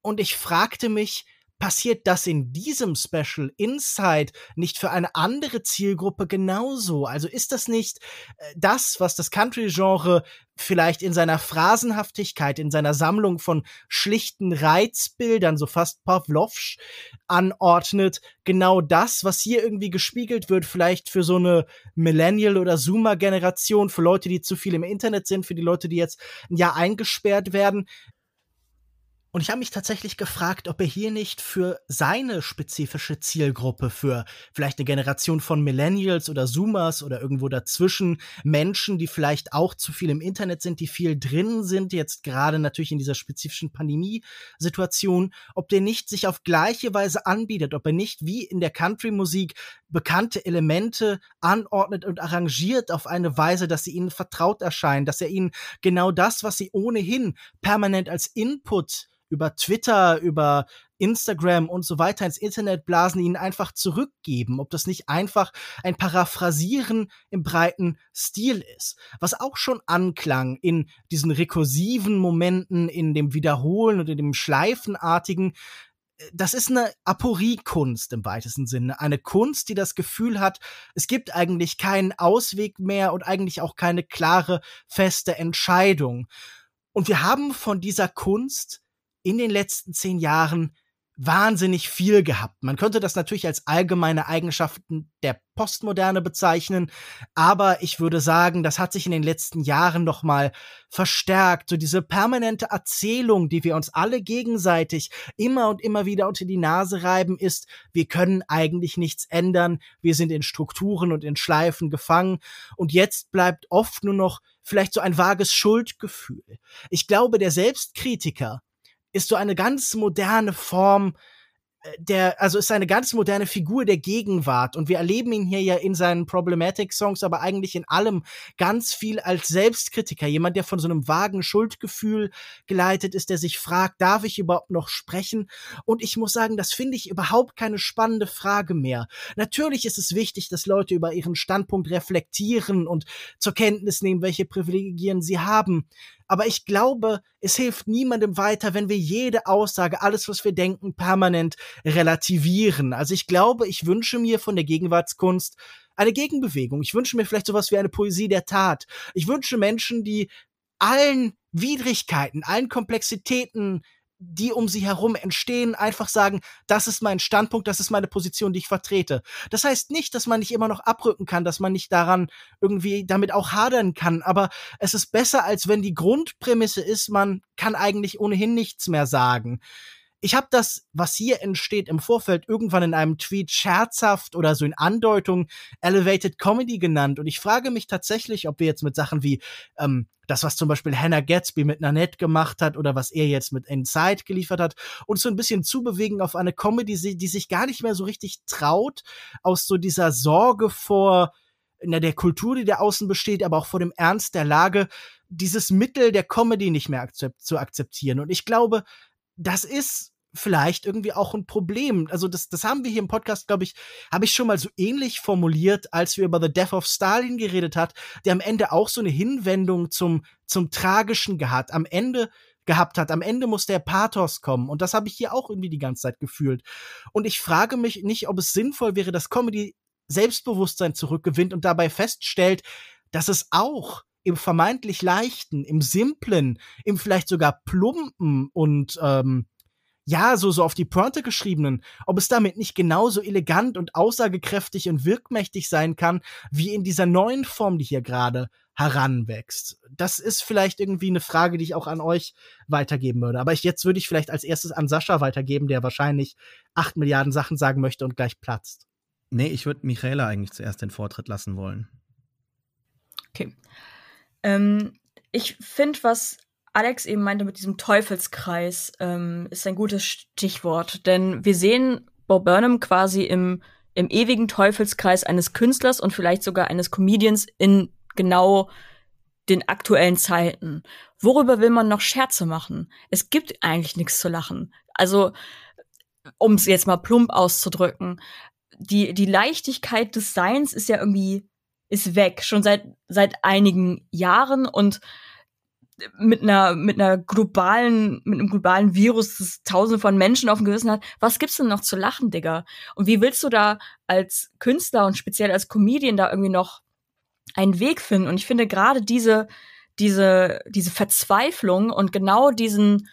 Und ich fragte mich, passiert das in diesem Special Inside nicht für eine andere Zielgruppe genauso? Also ist das nicht äh, das, was das Country-Genre vielleicht in seiner Phrasenhaftigkeit, in seiner Sammlung von schlichten Reizbildern, so fast Pavlovsch, anordnet, genau das, was hier irgendwie gespiegelt wird, vielleicht für so eine Millennial- oder Zoomer-Generation, für Leute, die zu viel im Internet sind, für die Leute, die jetzt ein Jahr eingesperrt werden, und ich habe mich tatsächlich gefragt, ob er hier nicht für seine spezifische Zielgruppe, für vielleicht eine Generation von Millennials oder Zoomers oder irgendwo dazwischen, Menschen, die vielleicht auch zu viel im Internet sind, die viel drin sind, jetzt gerade natürlich in dieser spezifischen Pandemie-Situation, ob der nicht sich auf gleiche Weise anbietet, ob er nicht wie in der Country-Musik bekannte Elemente anordnet und arrangiert auf eine Weise, dass sie ihnen vertraut erscheinen, dass er ihnen genau das, was sie ohnehin permanent als Input über Twitter, über Instagram und so weiter ins Internet blasen, ihnen einfach zurückgeben, ob das nicht einfach ein Paraphrasieren im breiten Stil ist. Was auch schon anklang in diesen rekursiven Momenten, in dem Wiederholen und in dem Schleifenartigen, das ist eine Aporie-Kunst im weitesten Sinne. Eine Kunst, die das Gefühl hat, es gibt eigentlich keinen Ausweg mehr und eigentlich auch keine klare, feste Entscheidung. Und wir haben von dieser Kunst in den letzten zehn Jahren wahnsinnig viel gehabt. Man könnte das natürlich als allgemeine Eigenschaften der Postmoderne bezeichnen, aber ich würde sagen, das hat sich in den letzten Jahren noch mal verstärkt. So diese permanente Erzählung, die wir uns alle gegenseitig immer und immer wieder unter die Nase reiben, ist, wir können eigentlich nichts ändern, wir sind in Strukturen und in Schleifen gefangen und jetzt bleibt oft nur noch vielleicht so ein vages Schuldgefühl. Ich glaube, der Selbstkritiker ist so eine ganz moderne Form äh, der, also ist eine ganz moderne Figur der Gegenwart und wir erleben ihn hier ja in seinen Problematic-Songs, aber eigentlich in allem ganz viel als Selbstkritiker, jemand, der von so einem vagen Schuldgefühl geleitet ist, der sich fragt, darf ich überhaupt noch sprechen? Und ich muss sagen, das finde ich überhaupt keine spannende Frage mehr. Natürlich ist es wichtig, dass Leute über ihren Standpunkt reflektieren und zur Kenntnis nehmen, welche Privilegien sie haben. Aber ich glaube, es hilft niemandem weiter, wenn wir jede Aussage, alles, was wir denken, permanent relativieren. Also ich glaube, ich wünsche mir von der Gegenwartskunst eine Gegenbewegung. Ich wünsche mir vielleicht sowas wie eine Poesie der Tat. Ich wünsche Menschen, die allen Widrigkeiten, allen Komplexitäten die um sie herum entstehen, einfach sagen, das ist mein Standpunkt, das ist meine Position, die ich vertrete. Das heißt nicht, dass man nicht immer noch abrücken kann, dass man nicht daran irgendwie damit auch hadern kann, aber es ist besser, als wenn die Grundprämisse ist, man kann eigentlich ohnehin nichts mehr sagen ich habe das, was hier entsteht, im Vorfeld irgendwann in einem Tweet scherzhaft oder so in Andeutung Elevated Comedy genannt. Und ich frage mich tatsächlich, ob wir jetzt mit Sachen wie ähm, das, was zum Beispiel Hannah Gatsby mit Nanette gemacht hat oder was er jetzt mit Inside geliefert hat, uns so ein bisschen zubewegen auf eine Comedy, die sich gar nicht mehr so richtig traut, aus so dieser Sorge vor na, der Kultur, die da außen besteht, aber auch vor dem Ernst der Lage, dieses Mittel der Comedy nicht mehr akzept zu akzeptieren. Und ich glaube, das ist vielleicht irgendwie auch ein Problem. Also das, das haben wir hier im Podcast, glaube ich, habe ich schon mal so ähnlich formuliert, als wir über The Death of Stalin geredet hat, der am Ende auch so eine Hinwendung zum, zum Tragischen gehabt, am Ende gehabt hat. Am Ende muss der Pathos kommen. Und das habe ich hier auch irgendwie die ganze Zeit gefühlt. Und ich frage mich nicht, ob es sinnvoll wäre, dass Comedy Selbstbewusstsein zurückgewinnt und dabei feststellt, dass es auch im vermeintlich leichten, im simplen, im vielleicht sogar plumpen und ähm, ja, so, so auf die Pointe geschriebenen, ob es damit nicht genauso elegant und aussagekräftig und wirkmächtig sein kann, wie in dieser neuen Form, die hier gerade heranwächst. Das ist vielleicht irgendwie eine Frage, die ich auch an euch weitergeben würde. Aber ich, jetzt würde ich vielleicht als erstes an Sascha weitergeben, der wahrscheinlich acht Milliarden Sachen sagen möchte und gleich platzt. Nee, ich würde Michaela eigentlich zuerst den Vortritt lassen wollen. Okay. Ähm, ich finde, was Alex eben meinte mit diesem Teufelskreis, ähm, ist ein gutes Stichwort. Denn wir sehen Bob Burnham quasi im, im ewigen Teufelskreis eines Künstlers und vielleicht sogar eines Comedians in genau den aktuellen Zeiten. Worüber will man noch Scherze machen? Es gibt eigentlich nichts zu lachen. Also, um es jetzt mal plump auszudrücken, die, die Leichtigkeit des Seins ist ja irgendwie, ist weg, schon seit, seit einigen Jahren und mit einer mit einer globalen mit einem globalen Virus, das Tausende von Menschen auf dem Gewissen hat, was gibt's denn noch zu lachen, Digga? Und wie willst du da als Künstler und speziell als Comedian da irgendwie noch einen Weg finden? Und ich finde gerade diese diese diese Verzweiflung und genau diesen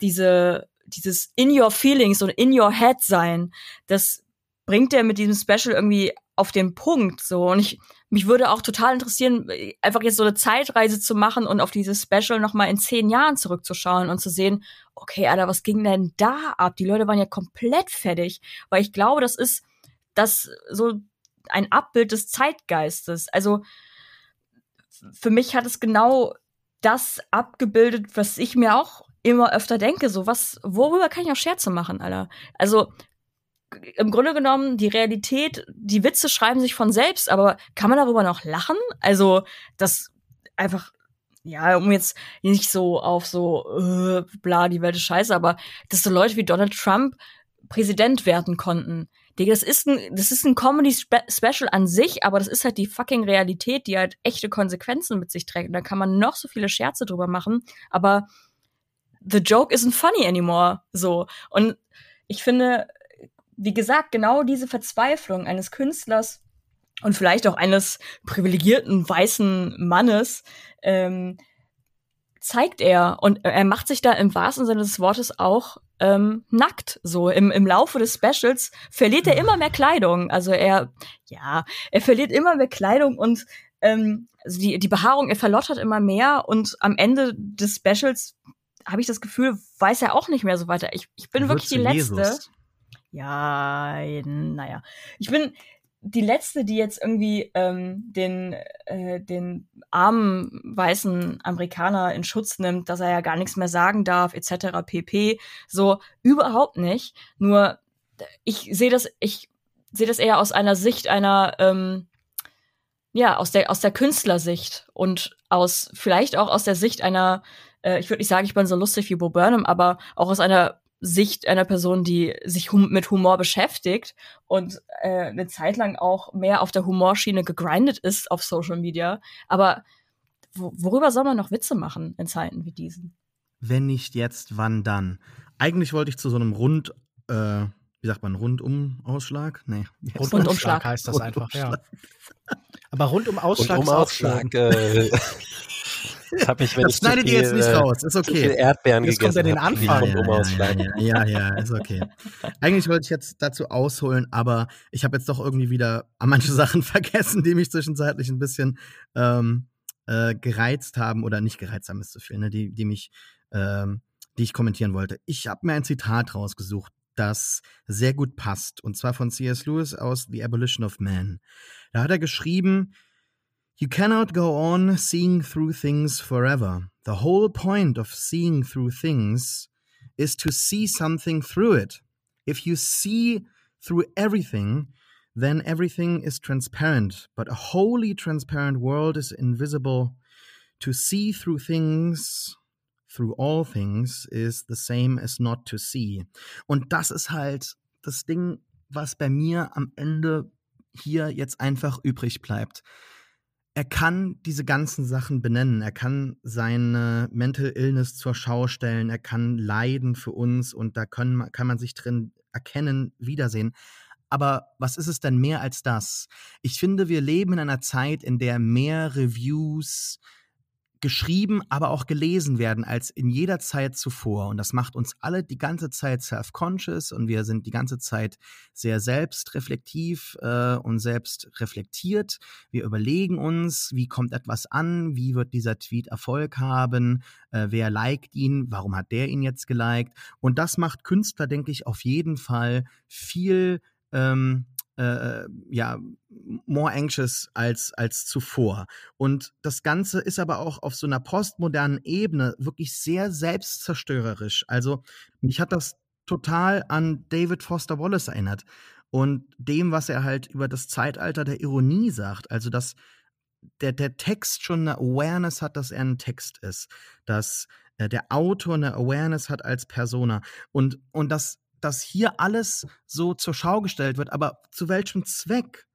diese dieses in your feelings und in your head sein, das bringt er mit diesem Special irgendwie auf den Punkt so und ich mich würde auch total interessieren, einfach jetzt so eine Zeitreise zu machen und auf dieses Special noch mal in zehn Jahren zurückzuschauen und zu sehen, okay, Alter, was ging denn da ab? Die Leute waren ja komplett fertig, weil ich glaube, das ist das so ein Abbild des Zeitgeistes. Also für mich hat es genau das abgebildet, was ich mir auch immer öfter denke, so was, worüber kann ich auch Scherze machen, Alter? Also im Grunde genommen die Realität, die Witze schreiben sich von selbst, aber kann man darüber noch lachen? Also, das einfach, ja, um jetzt nicht so auf so, äh, bla, die Welt ist scheiße, aber dass so Leute wie Donald Trump Präsident werden konnten. Digga, das ist ein, das ist ein Comedy-Special an sich, aber das ist halt die fucking Realität, die halt echte Konsequenzen mit sich trägt. Und da kann man noch so viele Scherze drüber machen, aber the joke isn't funny anymore. So. Und ich finde, wie gesagt, genau diese Verzweiflung eines Künstlers und vielleicht auch eines privilegierten weißen Mannes ähm, zeigt er. Und er macht sich da im wahrsten Sinne des Wortes auch ähm, nackt. So im, im Laufe des Specials verliert er immer mehr Kleidung. Also er, ja, er verliert immer mehr Kleidung und ähm, also die, die Behaarung, er verlottert immer mehr und am Ende des Specials habe ich das Gefühl, weiß er auch nicht mehr so weiter. Ich, ich bin wirklich die Letzte. Jesus. Ja, naja. Ich bin die Letzte, die jetzt irgendwie ähm, den, äh, den armen weißen Amerikaner in Schutz nimmt, dass er ja gar nichts mehr sagen darf, etc. pp. So, überhaupt nicht. Nur, ich sehe das, ich sehe das eher aus einer Sicht einer, ähm, ja, aus der, aus der Künstlersicht und aus, vielleicht auch aus der Sicht einer, äh, ich würde nicht sagen, ich bin so lustig wie Bo Burnham, aber auch aus einer Sicht einer Person, die sich hum mit Humor beschäftigt und äh, eine Zeit lang auch mehr auf der Humorschiene gegrindet ist auf Social Media. Aber worüber soll man noch Witze machen in Zeiten wie diesen? Wenn nicht jetzt, wann dann? Eigentlich wollte ich zu so einem Rund, äh, wie sagt man, Rundum-Ausschlag? Nee. Rundumschlag heißt das einfach, ja. Aber Rundum-Ausschlag Rundum-Ausschlag, äh, habe ich, wenn das schneidet ihr jetzt nicht äh, raus, ist okay. Erdbeeren jetzt gegessen kommt ja den Anfang. Ja, ja, ja, ja, ist okay. Eigentlich wollte ich jetzt dazu ausholen, aber ich habe jetzt doch irgendwie wieder manche Sachen vergessen, die mich zwischenzeitlich ein bisschen ähm, äh, gereizt haben oder nicht gereizt haben, ist zu viel, ne? die, die mich, ähm, die ich kommentieren wollte. Ich habe mir ein Zitat rausgesucht, das sehr gut passt, und zwar von C.S. Lewis aus The Abolition of Man. Da hat er geschrieben, You cannot go on seeing through things forever. The whole point of seeing through things is to see something through it. If you see through everything, then everything is transparent. But a wholly transparent world is invisible. To see through things, through all things, is the same as not to see. Und das ist halt das Ding, was bei mir am Ende hier jetzt einfach übrig bleibt. Er kann diese ganzen Sachen benennen. Er kann seine Mental Illness zur Schau stellen. Er kann leiden für uns und da können, kann man sich drin erkennen, wiedersehen. Aber was ist es denn mehr als das? Ich finde, wir leben in einer Zeit, in der mehr Reviews, geschrieben, aber auch gelesen werden als in jeder Zeit zuvor. Und das macht uns alle die ganze Zeit self-conscious und wir sind die ganze Zeit sehr selbstreflektiv äh, und selbst reflektiert. Wir überlegen uns, wie kommt etwas an, wie wird dieser Tweet Erfolg haben, äh, wer liked ihn, warum hat der ihn jetzt geliked. Und das macht Künstler, denke ich, auf jeden Fall viel ähm, äh, ja, more anxious als, als zuvor. Und das Ganze ist aber auch auf so einer postmodernen Ebene wirklich sehr selbstzerstörerisch. Also mich hat das total an David Foster Wallace erinnert und dem, was er halt über das Zeitalter der Ironie sagt. Also dass der, der Text schon eine Awareness hat, dass er ein Text ist, dass äh, der Autor eine Awareness hat als Persona und, und dass dass hier alles so zur Schau gestellt wird, aber zu welchem Zweck?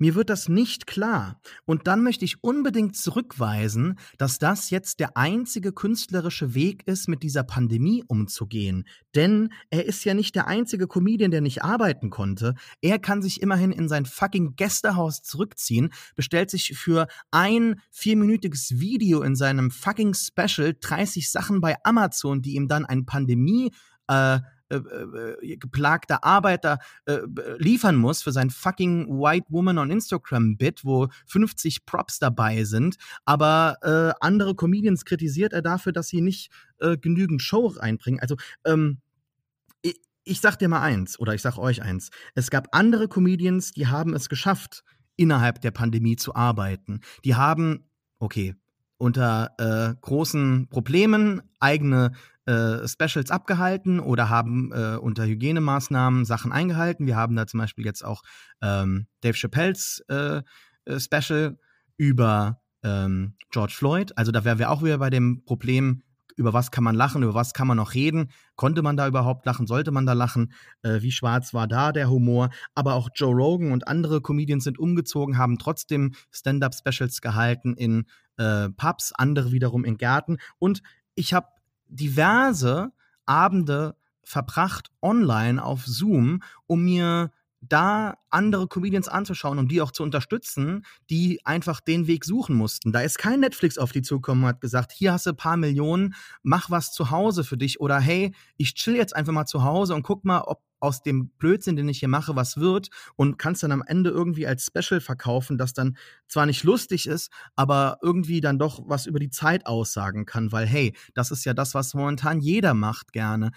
Mir wird das nicht klar. Und dann möchte ich unbedingt zurückweisen, dass das jetzt der einzige künstlerische Weg ist, mit dieser Pandemie umzugehen. Denn er ist ja nicht der einzige Comedian, der nicht arbeiten konnte. Er kann sich immerhin in sein fucking Gästehaus zurückziehen, bestellt sich für ein vierminütiges Video in seinem fucking Special 30 Sachen bei Amazon, die ihm dann ein Pandemie äh, äh, äh, geplagter Arbeiter äh, liefern muss für sein fucking White Woman on Instagram Bit, wo 50 Props dabei sind, aber äh, andere Comedians kritisiert er dafür, dass sie nicht äh, genügend Show reinbringen. Also ähm, ich, ich sag dir mal eins oder ich sag euch eins: Es gab andere Comedians, die haben es geschafft, innerhalb der Pandemie zu arbeiten. Die haben okay unter äh, großen Problemen eigene äh, Specials abgehalten oder haben äh, unter Hygienemaßnahmen Sachen eingehalten. Wir haben da zum Beispiel jetzt auch ähm, Dave Chappelles äh, äh, Special über ähm, George Floyd. Also da wären wir auch wieder bei dem Problem, über was kann man lachen, über was kann man noch reden, konnte man da überhaupt lachen, sollte man da lachen, äh, wie schwarz war da der Humor, aber auch Joe Rogan und andere Comedians sind umgezogen, haben trotzdem Stand-up-Specials gehalten in äh, Pubs, andere wiederum in Gärten. Und ich habe diverse Abende verbracht online auf Zoom, um mir da andere Comedians anzuschauen, um die auch zu unterstützen, die einfach den Weg suchen mussten. Da ist kein Netflix auf die zugekommen hat gesagt, hier hast du ein paar Millionen, mach was zu Hause für dich oder hey, ich chill jetzt einfach mal zu Hause und guck mal, ob aus dem Blödsinn, den ich hier mache, was wird und kannst dann am Ende irgendwie als Special verkaufen, das dann zwar nicht lustig ist, aber irgendwie dann doch was über die Zeit aussagen kann, weil hey, das ist ja das, was momentan jeder macht gerne.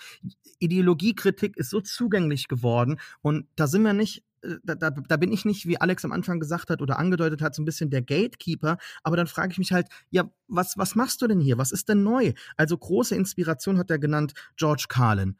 Ideologiekritik ist so zugänglich geworden und da sind wir nicht äh, da, da, da, bin ich nicht, wie Alex am Anfang gesagt hat oder angedeutet hat, so ein bisschen der Gatekeeper. Aber dann frage ich mich halt, ja, was, was machst du denn hier? Was ist denn neu? Also große Inspiration hat er genannt George Carlin.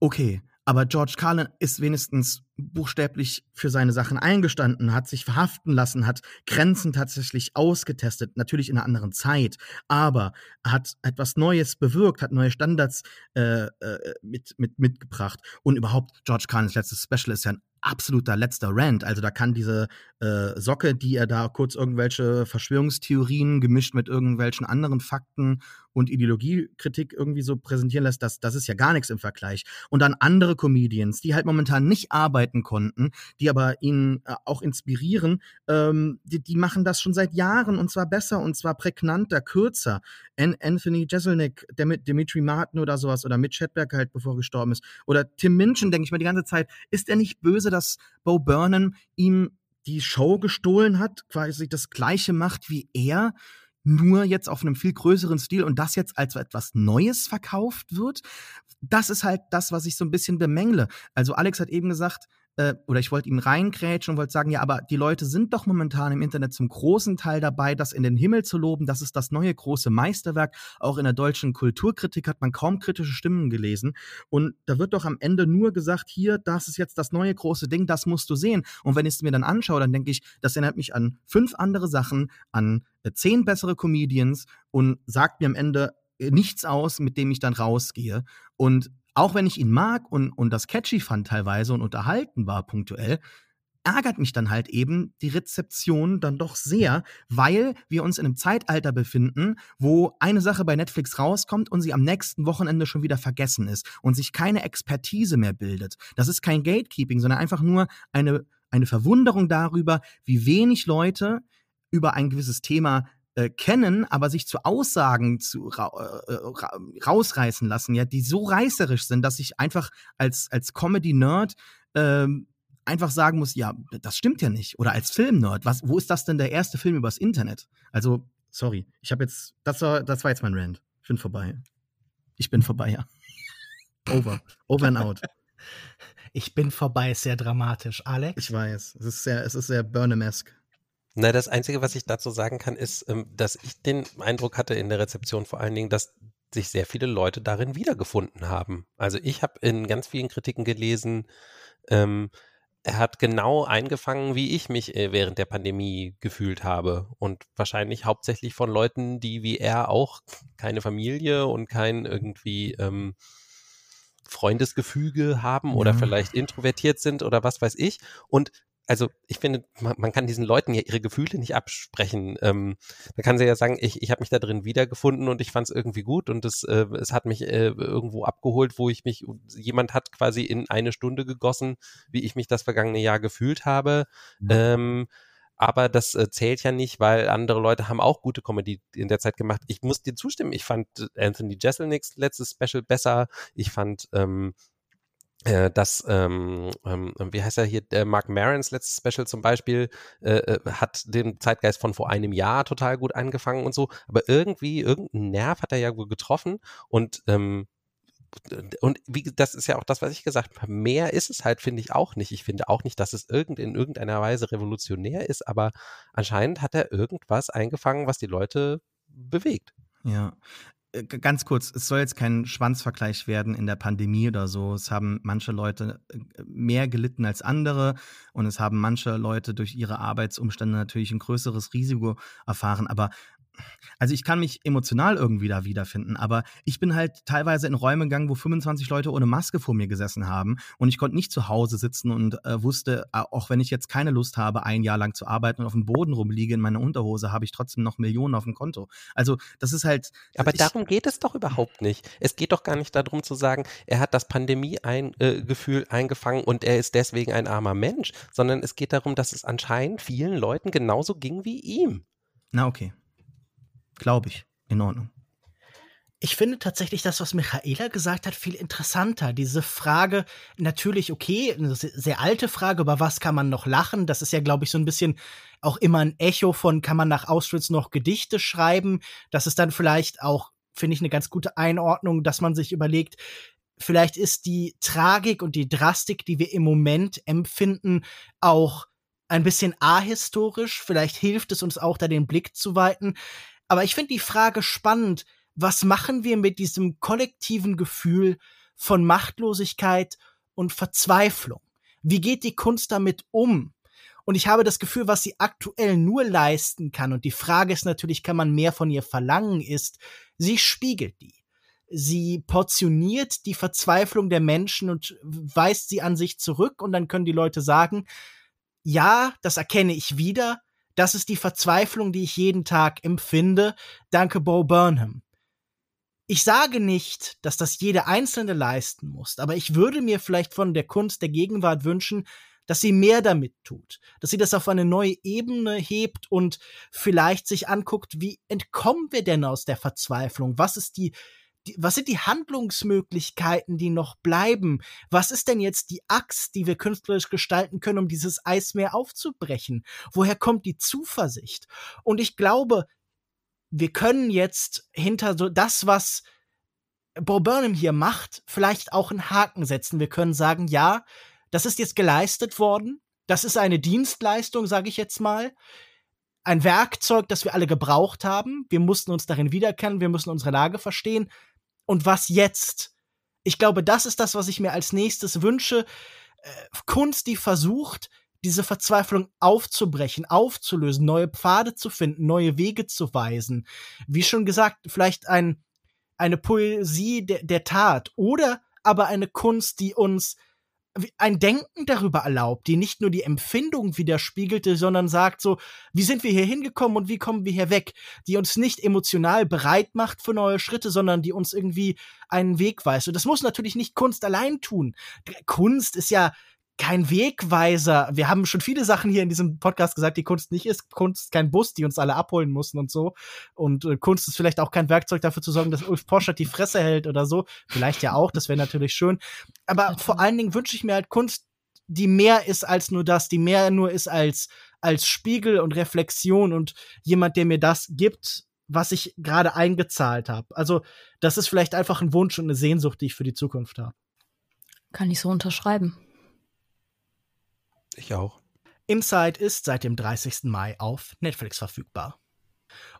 Okay, aber George Carlin ist wenigstens buchstäblich für seine Sachen eingestanden, hat sich verhaften lassen, hat Grenzen tatsächlich ausgetestet, natürlich in einer anderen Zeit, aber hat etwas Neues bewirkt, hat neue Standards äh, äh, mit, mit, mitgebracht. Und überhaupt, George Carlins letztes Special ist ja ein absoluter letzter Rant. Also da kann diese äh, Socke, die er da kurz irgendwelche Verschwörungstheorien gemischt mit irgendwelchen anderen Fakten und Ideologiekritik irgendwie so präsentieren lässt, das, das ist ja gar nichts im Vergleich. Und dann andere Comedians, die halt momentan nicht arbeiten konnten, die aber ihn äh, auch inspirieren, ähm, die, die machen das schon seit Jahren und zwar besser und zwar prägnanter, kürzer. An Anthony Jeselnik, der mit Dimitri Martin oder sowas oder Mitch Hedberg halt, bevor er gestorben ist. Oder Tim Minchin, denke ich mir die ganze Zeit, ist er nicht böse, dass Bo Burnham ihm die Show gestohlen hat, quasi das gleiche macht wie er, nur jetzt auf einem viel größeren Stil und das jetzt als etwas Neues verkauft wird. Das ist halt das, was ich so ein bisschen bemängle. Also Alex hat eben gesagt, äh, oder ich wollte ihn reingrätschen und wollte sagen, ja, aber die Leute sind doch momentan im Internet zum großen Teil dabei, das in den Himmel zu loben. Das ist das neue große Meisterwerk. Auch in der deutschen Kulturkritik hat man kaum kritische Stimmen gelesen. Und da wird doch am Ende nur gesagt, hier, das ist jetzt das neue große Ding, das musst du sehen. Und wenn ich es mir dann anschaue, dann denke ich, das erinnert mich an fünf andere Sachen, an äh, zehn bessere Comedians und sagt mir am Ende, äh, nichts aus, mit dem ich dann rausgehe. Und auch wenn ich ihn mag und, und das catchy fand teilweise und unterhalten war punktuell, ärgert mich dann halt eben die Rezeption dann doch sehr, weil wir uns in einem Zeitalter befinden, wo eine Sache bei Netflix rauskommt und sie am nächsten Wochenende schon wieder vergessen ist und sich keine Expertise mehr bildet. Das ist kein Gatekeeping, sondern einfach nur eine, eine Verwunderung darüber, wie wenig Leute über ein gewisses Thema äh, kennen, aber sich zu Aussagen zu ra äh, ra rausreißen lassen, ja, die so reißerisch sind, dass ich einfach als als Comedy Nerd ähm, einfach sagen muss, ja, das stimmt ja nicht. Oder als Film-Nerd, was, wo ist das denn der erste Film übers Internet? Also, sorry, ich habe jetzt, das war, das war jetzt mein Rant. Ich bin vorbei. Ich bin vorbei, ja. Over. Over and out. Ich bin vorbei, ist sehr dramatisch. Alex? Ich weiß. Es ist sehr, es ist sehr Burnham-esque. Na, das Einzige, was ich dazu sagen kann, ist, ähm, dass ich den Eindruck hatte in der Rezeption vor allen Dingen, dass sich sehr viele Leute darin wiedergefunden haben. Also ich habe in ganz vielen Kritiken gelesen, ähm, er hat genau eingefangen, wie ich mich äh, während der Pandemie gefühlt habe. Und wahrscheinlich hauptsächlich von Leuten, die wie er auch keine Familie und kein irgendwie ähm, Freundesgefüge haben oder vielleicht introvertiert sind oder was weiß ich. Und also ich finde, man, man, kann diesen Leuten ja ihre Gefühle nicht absprechen. Ähm, man kann sie ja sagen, ich, ich habe mich da drin wiedergefunden und ich fand es irgendwie gut und es, äh, es hat mich äh, irgendwo abgeholt, wo ich mich, jemand hat quasi in eine Stunde gegossen, wie ich mich das vergangene Jahr gefühlt habe. Mhm. Ähm, aber das äh, zählt ja nicht, weil andere Leute haben auch gute Comedy in der Zeit gemacht. Ich muss dir zustimmen, ich fand Anthony Jeselnik's letztes Special besser. Ich fand ähm, äh, dass, ähm, ähm, wie heißt er hier, der Mark Marons letztes Special zum Beispiel, äh, äh, hat den Zeitgeist von vor einem Jahr total gut angefangen und so, aber irgendwie, irgendein Nerv hat er ja wohl getroffen und ähm, und wie, das ist ja auch das, was ich gesagt habe. Mehr ist es halt, finde ich auch nicht. Ich finde auch nicht, dass es irgend, in irgendeiner Weise revolutionär ist, aber anscheinend hat er irgendwas eingefangen, was die Leute bewegt. Ja, äh, ganz kurz, es soll jetzt kein Schwanzvergleich werden in der Pandemie oder so. Es haben manche Leute äh, mehr gelitten als andere und es haben manche Leute durch ihre Arbeitsumstände natürlich ein größeres Risiko erfahren. Aber also ich kann mich emotional irgendwie da wiederfinden, aber ich bin halt teilweise in Räume gegangen, wo 25 Leute ohne Maske vor mir gesessen haben und ich konnte nicht zu Hause sitzen und äh, wusste, äh, auch wenn ich jetzt keine Lust habe, ein Jahr lang zu arbeiten und auf dem Boden rumliege in meiner Unterhose, habe ich trotzdem noch Millionen auf dem Konto. Also das ist halt. Aber ich, darum geht es doch überhaupt nicht. Es geht doch gar nicht darum zu sagen, er hat das Pandemie-Gefühl ein, eingefangen und er ist deswegen ein armer Mensch, sondern es geht darum, dass es anscheinend vielen Leuten genauso ging wie ihm. Na okay. Glaube ich. In Ordnung. Ich finde tatsächlich das, was Michaela gesagt hat, viel interessanter. Diese Frage, natürlich okay, eine sehr alte Frage, über was kann man noch lachen? Das ist ja, glaube ich, so ein bisschen auch immer ein Echo von, kann man nach Auschwitz noch Gedichte schreiben? Das ist dann vielleicht auch, finde ich, eine ganz gute Einordnung, dass man sich überlegt, vielleicht ist die Tragik und die Drastik, die wir im Moment empfinden, auch ein bisschen ahistorisch. Vielleicht hilft es uns auch, da den Blick zu weiten. Aber ich finde die Frage spannend, was machen wir mit diesem kollektiven Gefühl von Machtlosigkeit und Verzweiflung? Wie geht die Kunst damit um? Und ich habe das Gefühl, was sie aktuell nur leisten kann, und die Frage ist natürlich, kann man mehr von ihr verlangen, ist, sie spiegelt die. Sie portioniert die Verzweiflung der Menschen und weist sie an sich zurück, und dann können die Leute sagen, ja, das erkenne ich wieder, das ist die Verzweiflung, die ich jeden Tag empfinde. Danke, Bo Burnham. Ich sage nicht, dass das jede Einzelne leisten muss, aber ich würde mir vielleicht von der Kunst der Gegenwart wünschen, dass sie mehr damit tut, dass sie das auf eine neue Ebene hebt und vielleicht sich anguckt, wie entkommen wir denn aus der Verzweiflung? Was ist die was sind die Handlungsmöglichkeiten, die noch bleiben? Was ist denn jetzt die Axt, die wir künstlerisch gestalten können, um dieses Eismeer aufzubrechen? Woher kommt die Zuversicht? Und ich glaube, wir können jetzt hinter so das, was Bo Burnham hier macht, vielleicht auch einen Haken setzen. Wir können sagen, ja, das ist jetzt geleistet worden. Das ist eine Dienstleistung, sage ich jetzt mal ein Werkzeug, das wir alle gebraucht haben. Wir mussten uns darin wiedererkennen, wir müssen unsere Lage verstehen. Und was jetzt? Ich glaube, das ist das, was ich mir als nächstes wünsche. Äh, Kunst, die versucht, diese Verzweiflung aufzubrechen, aufzulösen, neue Pfade zu finden, neue Wege zu weisen. Wie schon gesagt, vielleicht ein, eine Poesie der, der Tat oder aber eine Kunst, die uns ein Denken darüber erlaubt, die nicht nur die Empfindung widerspiegelte, sondern sagt so, wie sind wir hier hingekommen und wie kommen wir hier weg, die uns nicht emotional bereit macht für neue Schritte, sondern die uns irgendwie einen Weg weist. Und das muss natürlich nicht Kunst allein tun. Kunst ist ja kein Wegweiser. Wir haben schon viele Sachen hier in diesem Podcast gesagt, die Kunst nicht ist. Kunst ist kein Bus, die uns alle abholen müssen und so. Und äh, Kunst ist vielleicht auch kein Werkzeug dafür zu sorgen, dass Ulf Poschert die Fresse hält oder so. Vielleicht ja auch, das wäre natürlich schön. Aber vor allen Dingen wünsche ich mir halt Kunst, die mehr ist als nur das, die mehr nur ist als, als Spiegel und Reflexion und jemand, der mir das gibt, was ich gerade eingezahlt habe. Also, das ist vielleicht einfach ein Wunsch und eine Sehnsucht, die ich für die Zukunft habe. Kann ich so unterschreiben. Ich auch. Inside ist seit dem 30. Mai auf Netflix verfügbar.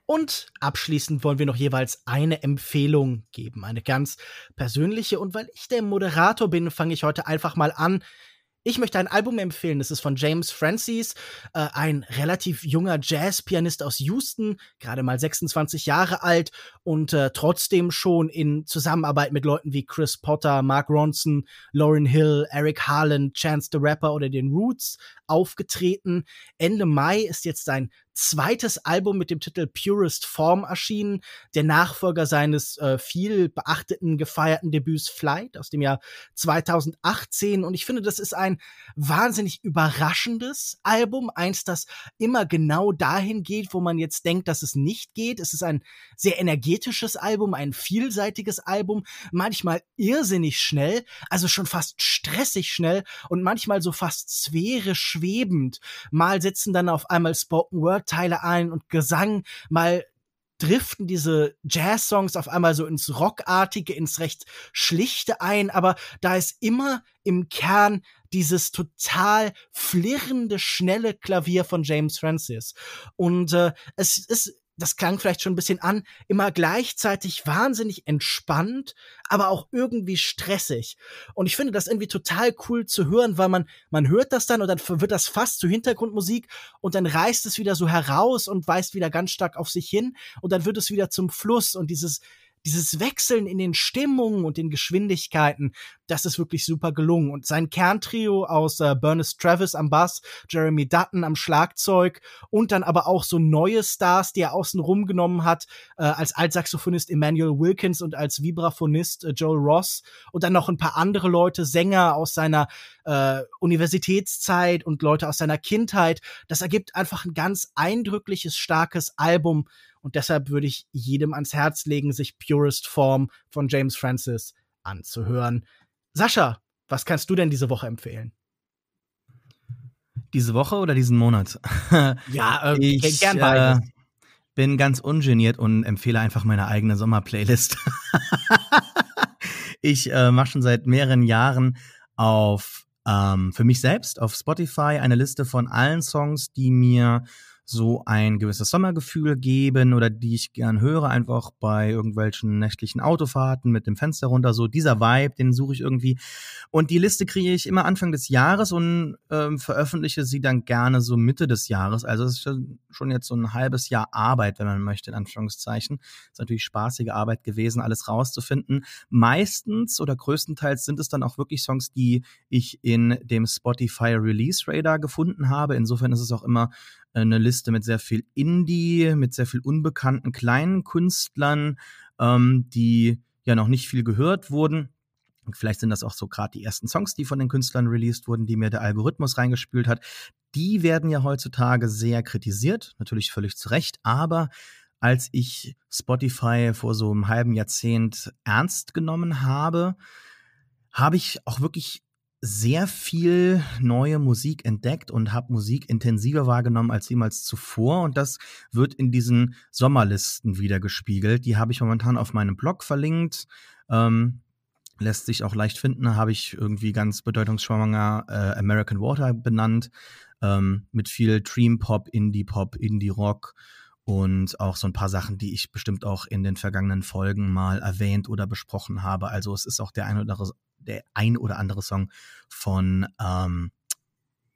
Und abschließend wollen wir noch jeweils eine Empfehlung geben, eine ganz persönliche. Und weil ich der Moderator bin, fange ich heute einfach mal an ich möchte ein Album empfehlen. Das ist von James Francis, äh, ein relativ junger Jazzpianist aus Houston, gerade mal 26 Jahre alt und äh, trotzdem schon in Zusammenarbeit mit Leuten wie Chris Potter, Mark Ronson, Lauryn Hill, Eric Harlan, Chance the Rapper oder den Roots aufgetreten. Ende Mai ist jetzt sein zweites Album mit dem Titel Purest Form erschienen, der Nachfolger seines äh, viel beachteten, gefeierten Debüts Flight aus dem Jahr 2018. Und ich finde, das ist ein wahnsinnig überraschendes Album, eins, das immer genau dahin geht, wo man jetzt denkt, dass es nicht geht. Es ist ein sehr energetisches Album, ein vielseitiges Album, manchmal irrsinnig schnell, also schon fast stressig schnell und manchmal so fast sphärisch schwebend. Mal setzen dann auf einmal Spoken Word Teile ein und Gesang, mal driften diese Jazz-Songs auf einmal so ins Rockartige, ins recht Schlichte ein, aber da ist immer im Kern dieses total flirrende, schnelle Klavier von James Francis. Und äh, es ist das klang vielleicht schon ein bisschen an, immer gleichzeitig wahnsinnig entspannt, aber auch irgendwie stressig. Und ich finde das irgendwie total cool zu hören, weil man, man hört das dann und dann wird das fast zu Hintergrundmusik und dann reißt es wieder so heraus und weist wieder ganz stark auf sich hin und dann wird es wieder zum Fluss und dieses, dieses Wechseln in den Stimmungen und den Geschwindigkeiten, das ist wirklich super gelungen. Und sein Kerntrio aus äh, Bernice Travis am Bass, Jeremy Dutton am Schlagzeug und dann aber auch so neue Stars, die er außen rumgenommen hat, äh, als Altsaxophonist Emmanuel Wilkins und als Vibraphonist äh, Joel Ross und dann noch ein paar andere Leute, Sänger aus seiner äh, Universitätszeit und Leute aus seiner Kindheit. Das ergibt einfach ein ganz eindrückliches, starkes Album, und deshalb würde ich jedem ans Herz legen, sich Purest Form von James Francis anzuhören. Sascha, was kannst du denn diese Woche empfehlen? Diese Woche oder diesen Monat? ja, äh, ich, gern beides. Äh, bin ganz ungeniert und empfehle einfach meine eigene Sommerplaylist. ich äh, mache schon seit mehreren Jahren auf ähm, für mich selbst auf Spotify eine Liste von allen Songs, die mir so ein gewisses Sommergefühl geben oder die ich gern höre, einfach bei irgendwelchen nächtlichen Autofahrten mit dem Fenster runter. So dieser Vibe, den suche ich irgendwie. Und die Liste kriege ich immer Anfang des Jahres und ähm, veröffentliche sie dann gerne so Mitte des Jahres. Also es ist schon jetzt so ein halbes Jahr Arbeit, wenn man möchte, in Anführungszeichen. Ist natürlich spaßige Arbeit gewesen, alles rauszufinden. Meistens oder größtenteils sind es dann auch wirklich Songs, die ich in dem Spotify Release Radar gefunden habe. Insofern ist es auch immer eine Liste mit sehr viel Indie, mit sehr viel unbekannten kleinen Künstlern, ähm, die ja noch nicht viel gehört wurden. Vielleicht sind das auch so gerade die ersten Songs, die von den Künstlern released wurden, die mir der Algorithmus reingespült hat. Die werden ja heutzutage sehr kritisiert, natürlich völlig zu Recht, aber als ich Spotify vor so einem halben Jahrzehnt ernst genommen habe, habe ich auch wirklich sehr viel neue Musik entdeckt und habe Musik intensiver wahrgenommen als jemals zuvor. Und das wird in diesen Sommerlisten wieder gespiegelt. Die habe ich momentan auf meinem Blog verlinkt. Ähm, lässt sich auch leicht finden. Habe ich irgendwie ganz bedeutungsschwanger äh, American Water benannt. Ähm, mit viel Dream Pop, Indie Pop, Indie Rock und auch so ein paar Sachen, die ich bestimmt auch in den vergangenen Folgen mal erwähnt oder besprochen habe. Also es ist auch der ein oder andere der ein oder andere Song von, ähm,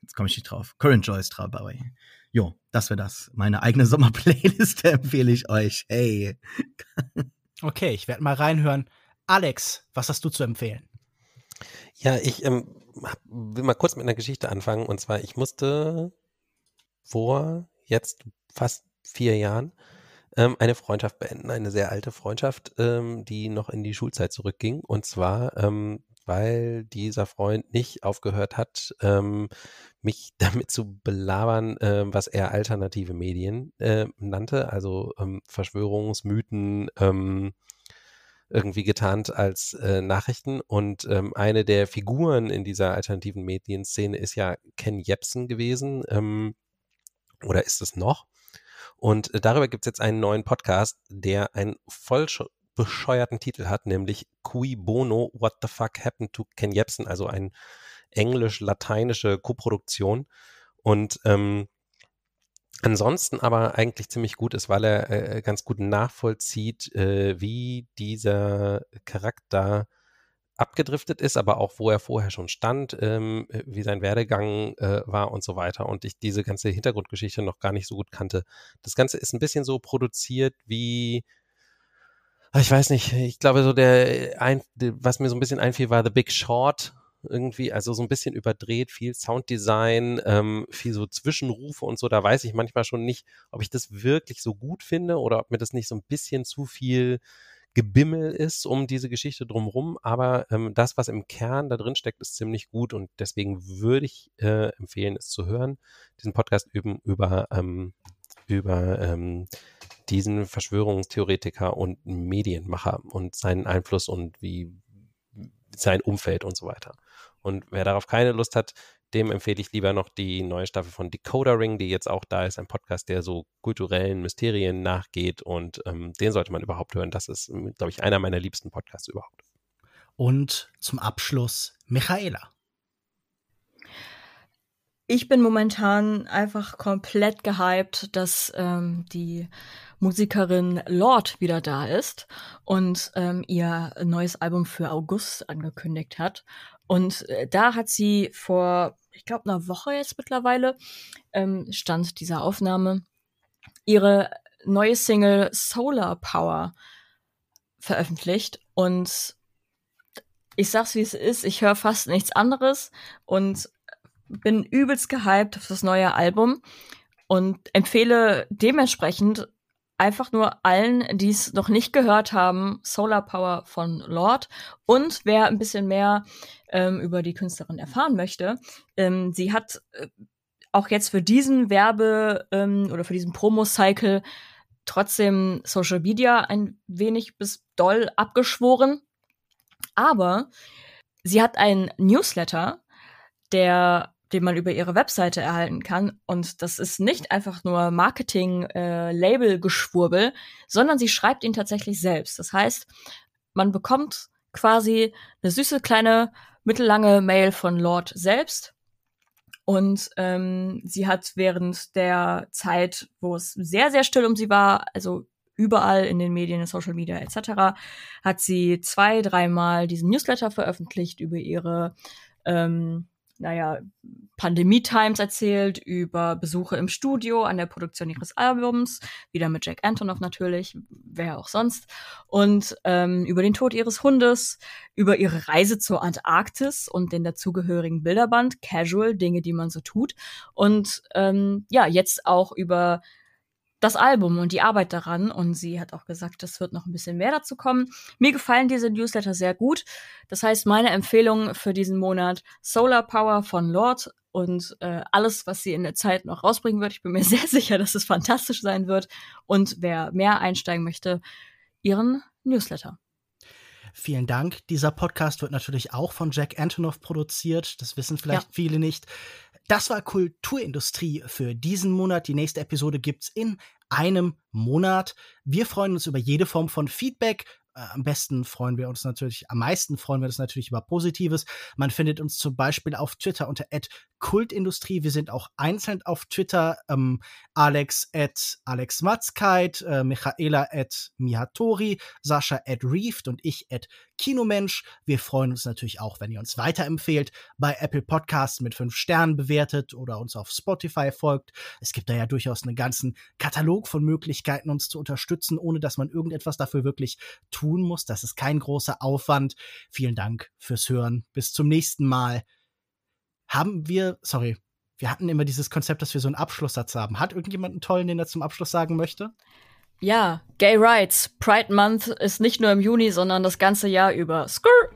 jetzt komme ich nicht drauf, Current Joyce dabei. Jo, das wäre das. Meine eigene Sommerplaylist empfehle ich euch. Hey. okay, ich werde mal reinhören. Alex, was hast du zu empfehlen? Ja, ich ähm, will mal kurz mit einer Geschichte anfangen. Und zwar, ich musste vor jetzt fast vier Jahren ähm, eine Freundschaft beenden, eine sehr alte Freundschaft, ähm, die noch in die Schulzeit zurückging. Und zwar ähm, weil dieser Freund nicht aufgehört hat, ähm, mich damit zu belabern, äh, was er alternative Medien äh, nannte, also ähm, Verschwörungsmythen ähm, irgendwie getarnt als äh, Nachrichten. Und ähm, eine der Figuren in dieser alternativen Medienszene ist ja Ken Jebsen gewesen. Ähm, oder ist es noch? Und darüber gibt es jetzt einen neuen Podcast, der ein voll bescheuerten Titel hat, nämlich Cui Bono, What the Fuck Happened to Ken Jebsen, also eine englisch-lateinische Koproduktion. Und ähm, ansonsten aber eigentlich ziemlich gut ist, weil er äh, ganz gut nachvollzieht, äh, wie dieser Charakter abgedriftet ist, aber auch wo er vorher schon stand, ähm, wie sein Werdegang äh, war und so weiter. Und ich diese ganze Hintergrundgeschichte noch gar nicht so gut kannte. Das Ganze ist ein bisschen so produziert wie Ah, ich weiß nicht, ich glaube so der, ein, was mir so ein bisschen einfiel, war The Big Short irgendwie, also so ein bisschen überdreht, viel Sounddesign, ähm, viel so Zwischenrufe und so, da weiß ich manchmal schon nicht, ob ich das wirklich so gut finde oder ob mir das nicht so ein bisschen zu viel Gebimmel ist um diese Geschichte drumherum, aber ähm, das, was im Kern da drin steckt, ist ziemlich gut und deswegen würde ich äh, empfehlen, es zu hören, diesen Podcast üben über, ähm, über ähm, diesen Verschwörungstheoretiker und Medienmacher und seinen Einfluss und wie sein Umfeld und so weiter. Und wer darauf keine Lust hat, dem empfehle ich lieber noch die neue Staffel von Decoder Ring, die jetzt auch da ist, ein Podcast, der so kulturellen Mysterien nachgeht und ähm, den sollte man überhaupt hören. Das ist, glaube ich, einer meiner liebsten Podcasts überhaupt. Und zum Abschluss Michaela. Ich bin momentan einfach komplett gehypt, dass ähm, die Musikerin Lord wieder da ist und ähm, ihr neues Album für August angekündigt hat. Und äh, da hat sie vor, ich glaube, einer Woche jetzt mittlerweile, ähm, stand dieser Aufnahme, ihre neue Single Solar Power veröffentlicht. Und ich sag's wie es ist, ich höre fast nichts anderes und bin übelst gehypt auf das neue Album und empfehle dementsprechend einfach nur allen, die es noch nicht gehört haben, Solar Power von Lord. Und wer ein bisschen mehr ähm, über die Künstlerin erfahren möchte, ähm, sie hat äh, auch jetzt für diesen Werbe- ähm, oder für diesen Promo-Cycle trotzdem Social Media ein wenig bis doll abgeschworen. Aber sie hat einen Newsletter, der den man über ihre Webseite erhalten kann. Und das ist nicht einfach nur Marketing-Label-Geschwurbel, äh, sondern sie schreibt ihn tatsächlich selbst. Das heißt, man bekommt quasi eine süße kleine mittellange Mail von Lord selbst. Und ähm, sie hat während der Zeit, wo es sehr, sehr still um sie war, also überall in den Medien, in Social Media etc., hat sie zwei, dreimal diesen Newsletter veröffentlicht über ihre ähm, naja, Pandemie-Times erzählt, über Besuche im Studio an der Produktion ihres Albums, wieder mit Jack Antonoff natürlich, wer auch sonst, und ähm, über den Tod ihres Hundes, über ihre Reise zur Antarktis und den dazugehörigen Bilderband, Casual, Dinge, die man so tut, und ähm, ja, jetzt auch über das Album und die Arbeit daran. Und sie hat auch gesagt, es wird noch ein bisschen mehr dazu kommen. Mir gefallen diese Newsletter sehr gut. Das heißt, meine Empfehlung für diesen Monat Solar Power von Lord und äh, alles, was sie in der Zeit noch rausbringen wird. Ich bin mir sehr sicher, dass es fantastisch sein wird. Und wer mehr einsteigen möchte, ihren Newsletter. Vielen Dank. Dieser Podcast wird natürlich auch von Jack Antonoff produziert. Das wissen vielleicht ja. viele nicht. Das war Kulturindustrie für diesen Monat. Die nächste Episode gibt's in einem Monat. Wir freuen uns über jede Form von Feedback, äh, am besten freuen wir uns natürlich, am meisten freuen wir uns natürlich über Positives. Man findet uns zum Beispiel auf Twitter unter Kultindustrie. Wir sind auch einzeln auf Twitter. Ähm, Alex at Alex Matzkeit, äh, Michaela at Mihatori, Sascha at Reeft und ich at Kinomensch. Wir freuen uns natürlich auch, wenn ihr uns weiterempfehlt, bei Apple Podcasts mit fünf Sternen bewertet oder uns auf Spotify folgt. Es gibt da ja durchaus einen ganzen Katalog von Möglichkeiten, uns zu unterstützen, ohne dass man irgendetwas dafür wirklich tun muss. Das ist kein großer Aufwand. Vielen Dank fürs Hören. Bis zum nächsten Mal. Haben wir, sorry, wir hatten immer dieses Konzept, dass wir so einen Abschlusssatz haben. Hat irgendjemand einen tollen, den er zum Abschluss sagen möchte? Ja, Gay Rights. Pride Month ist nicht nur im Juni, sondern das ganze Jahr über. Skrr!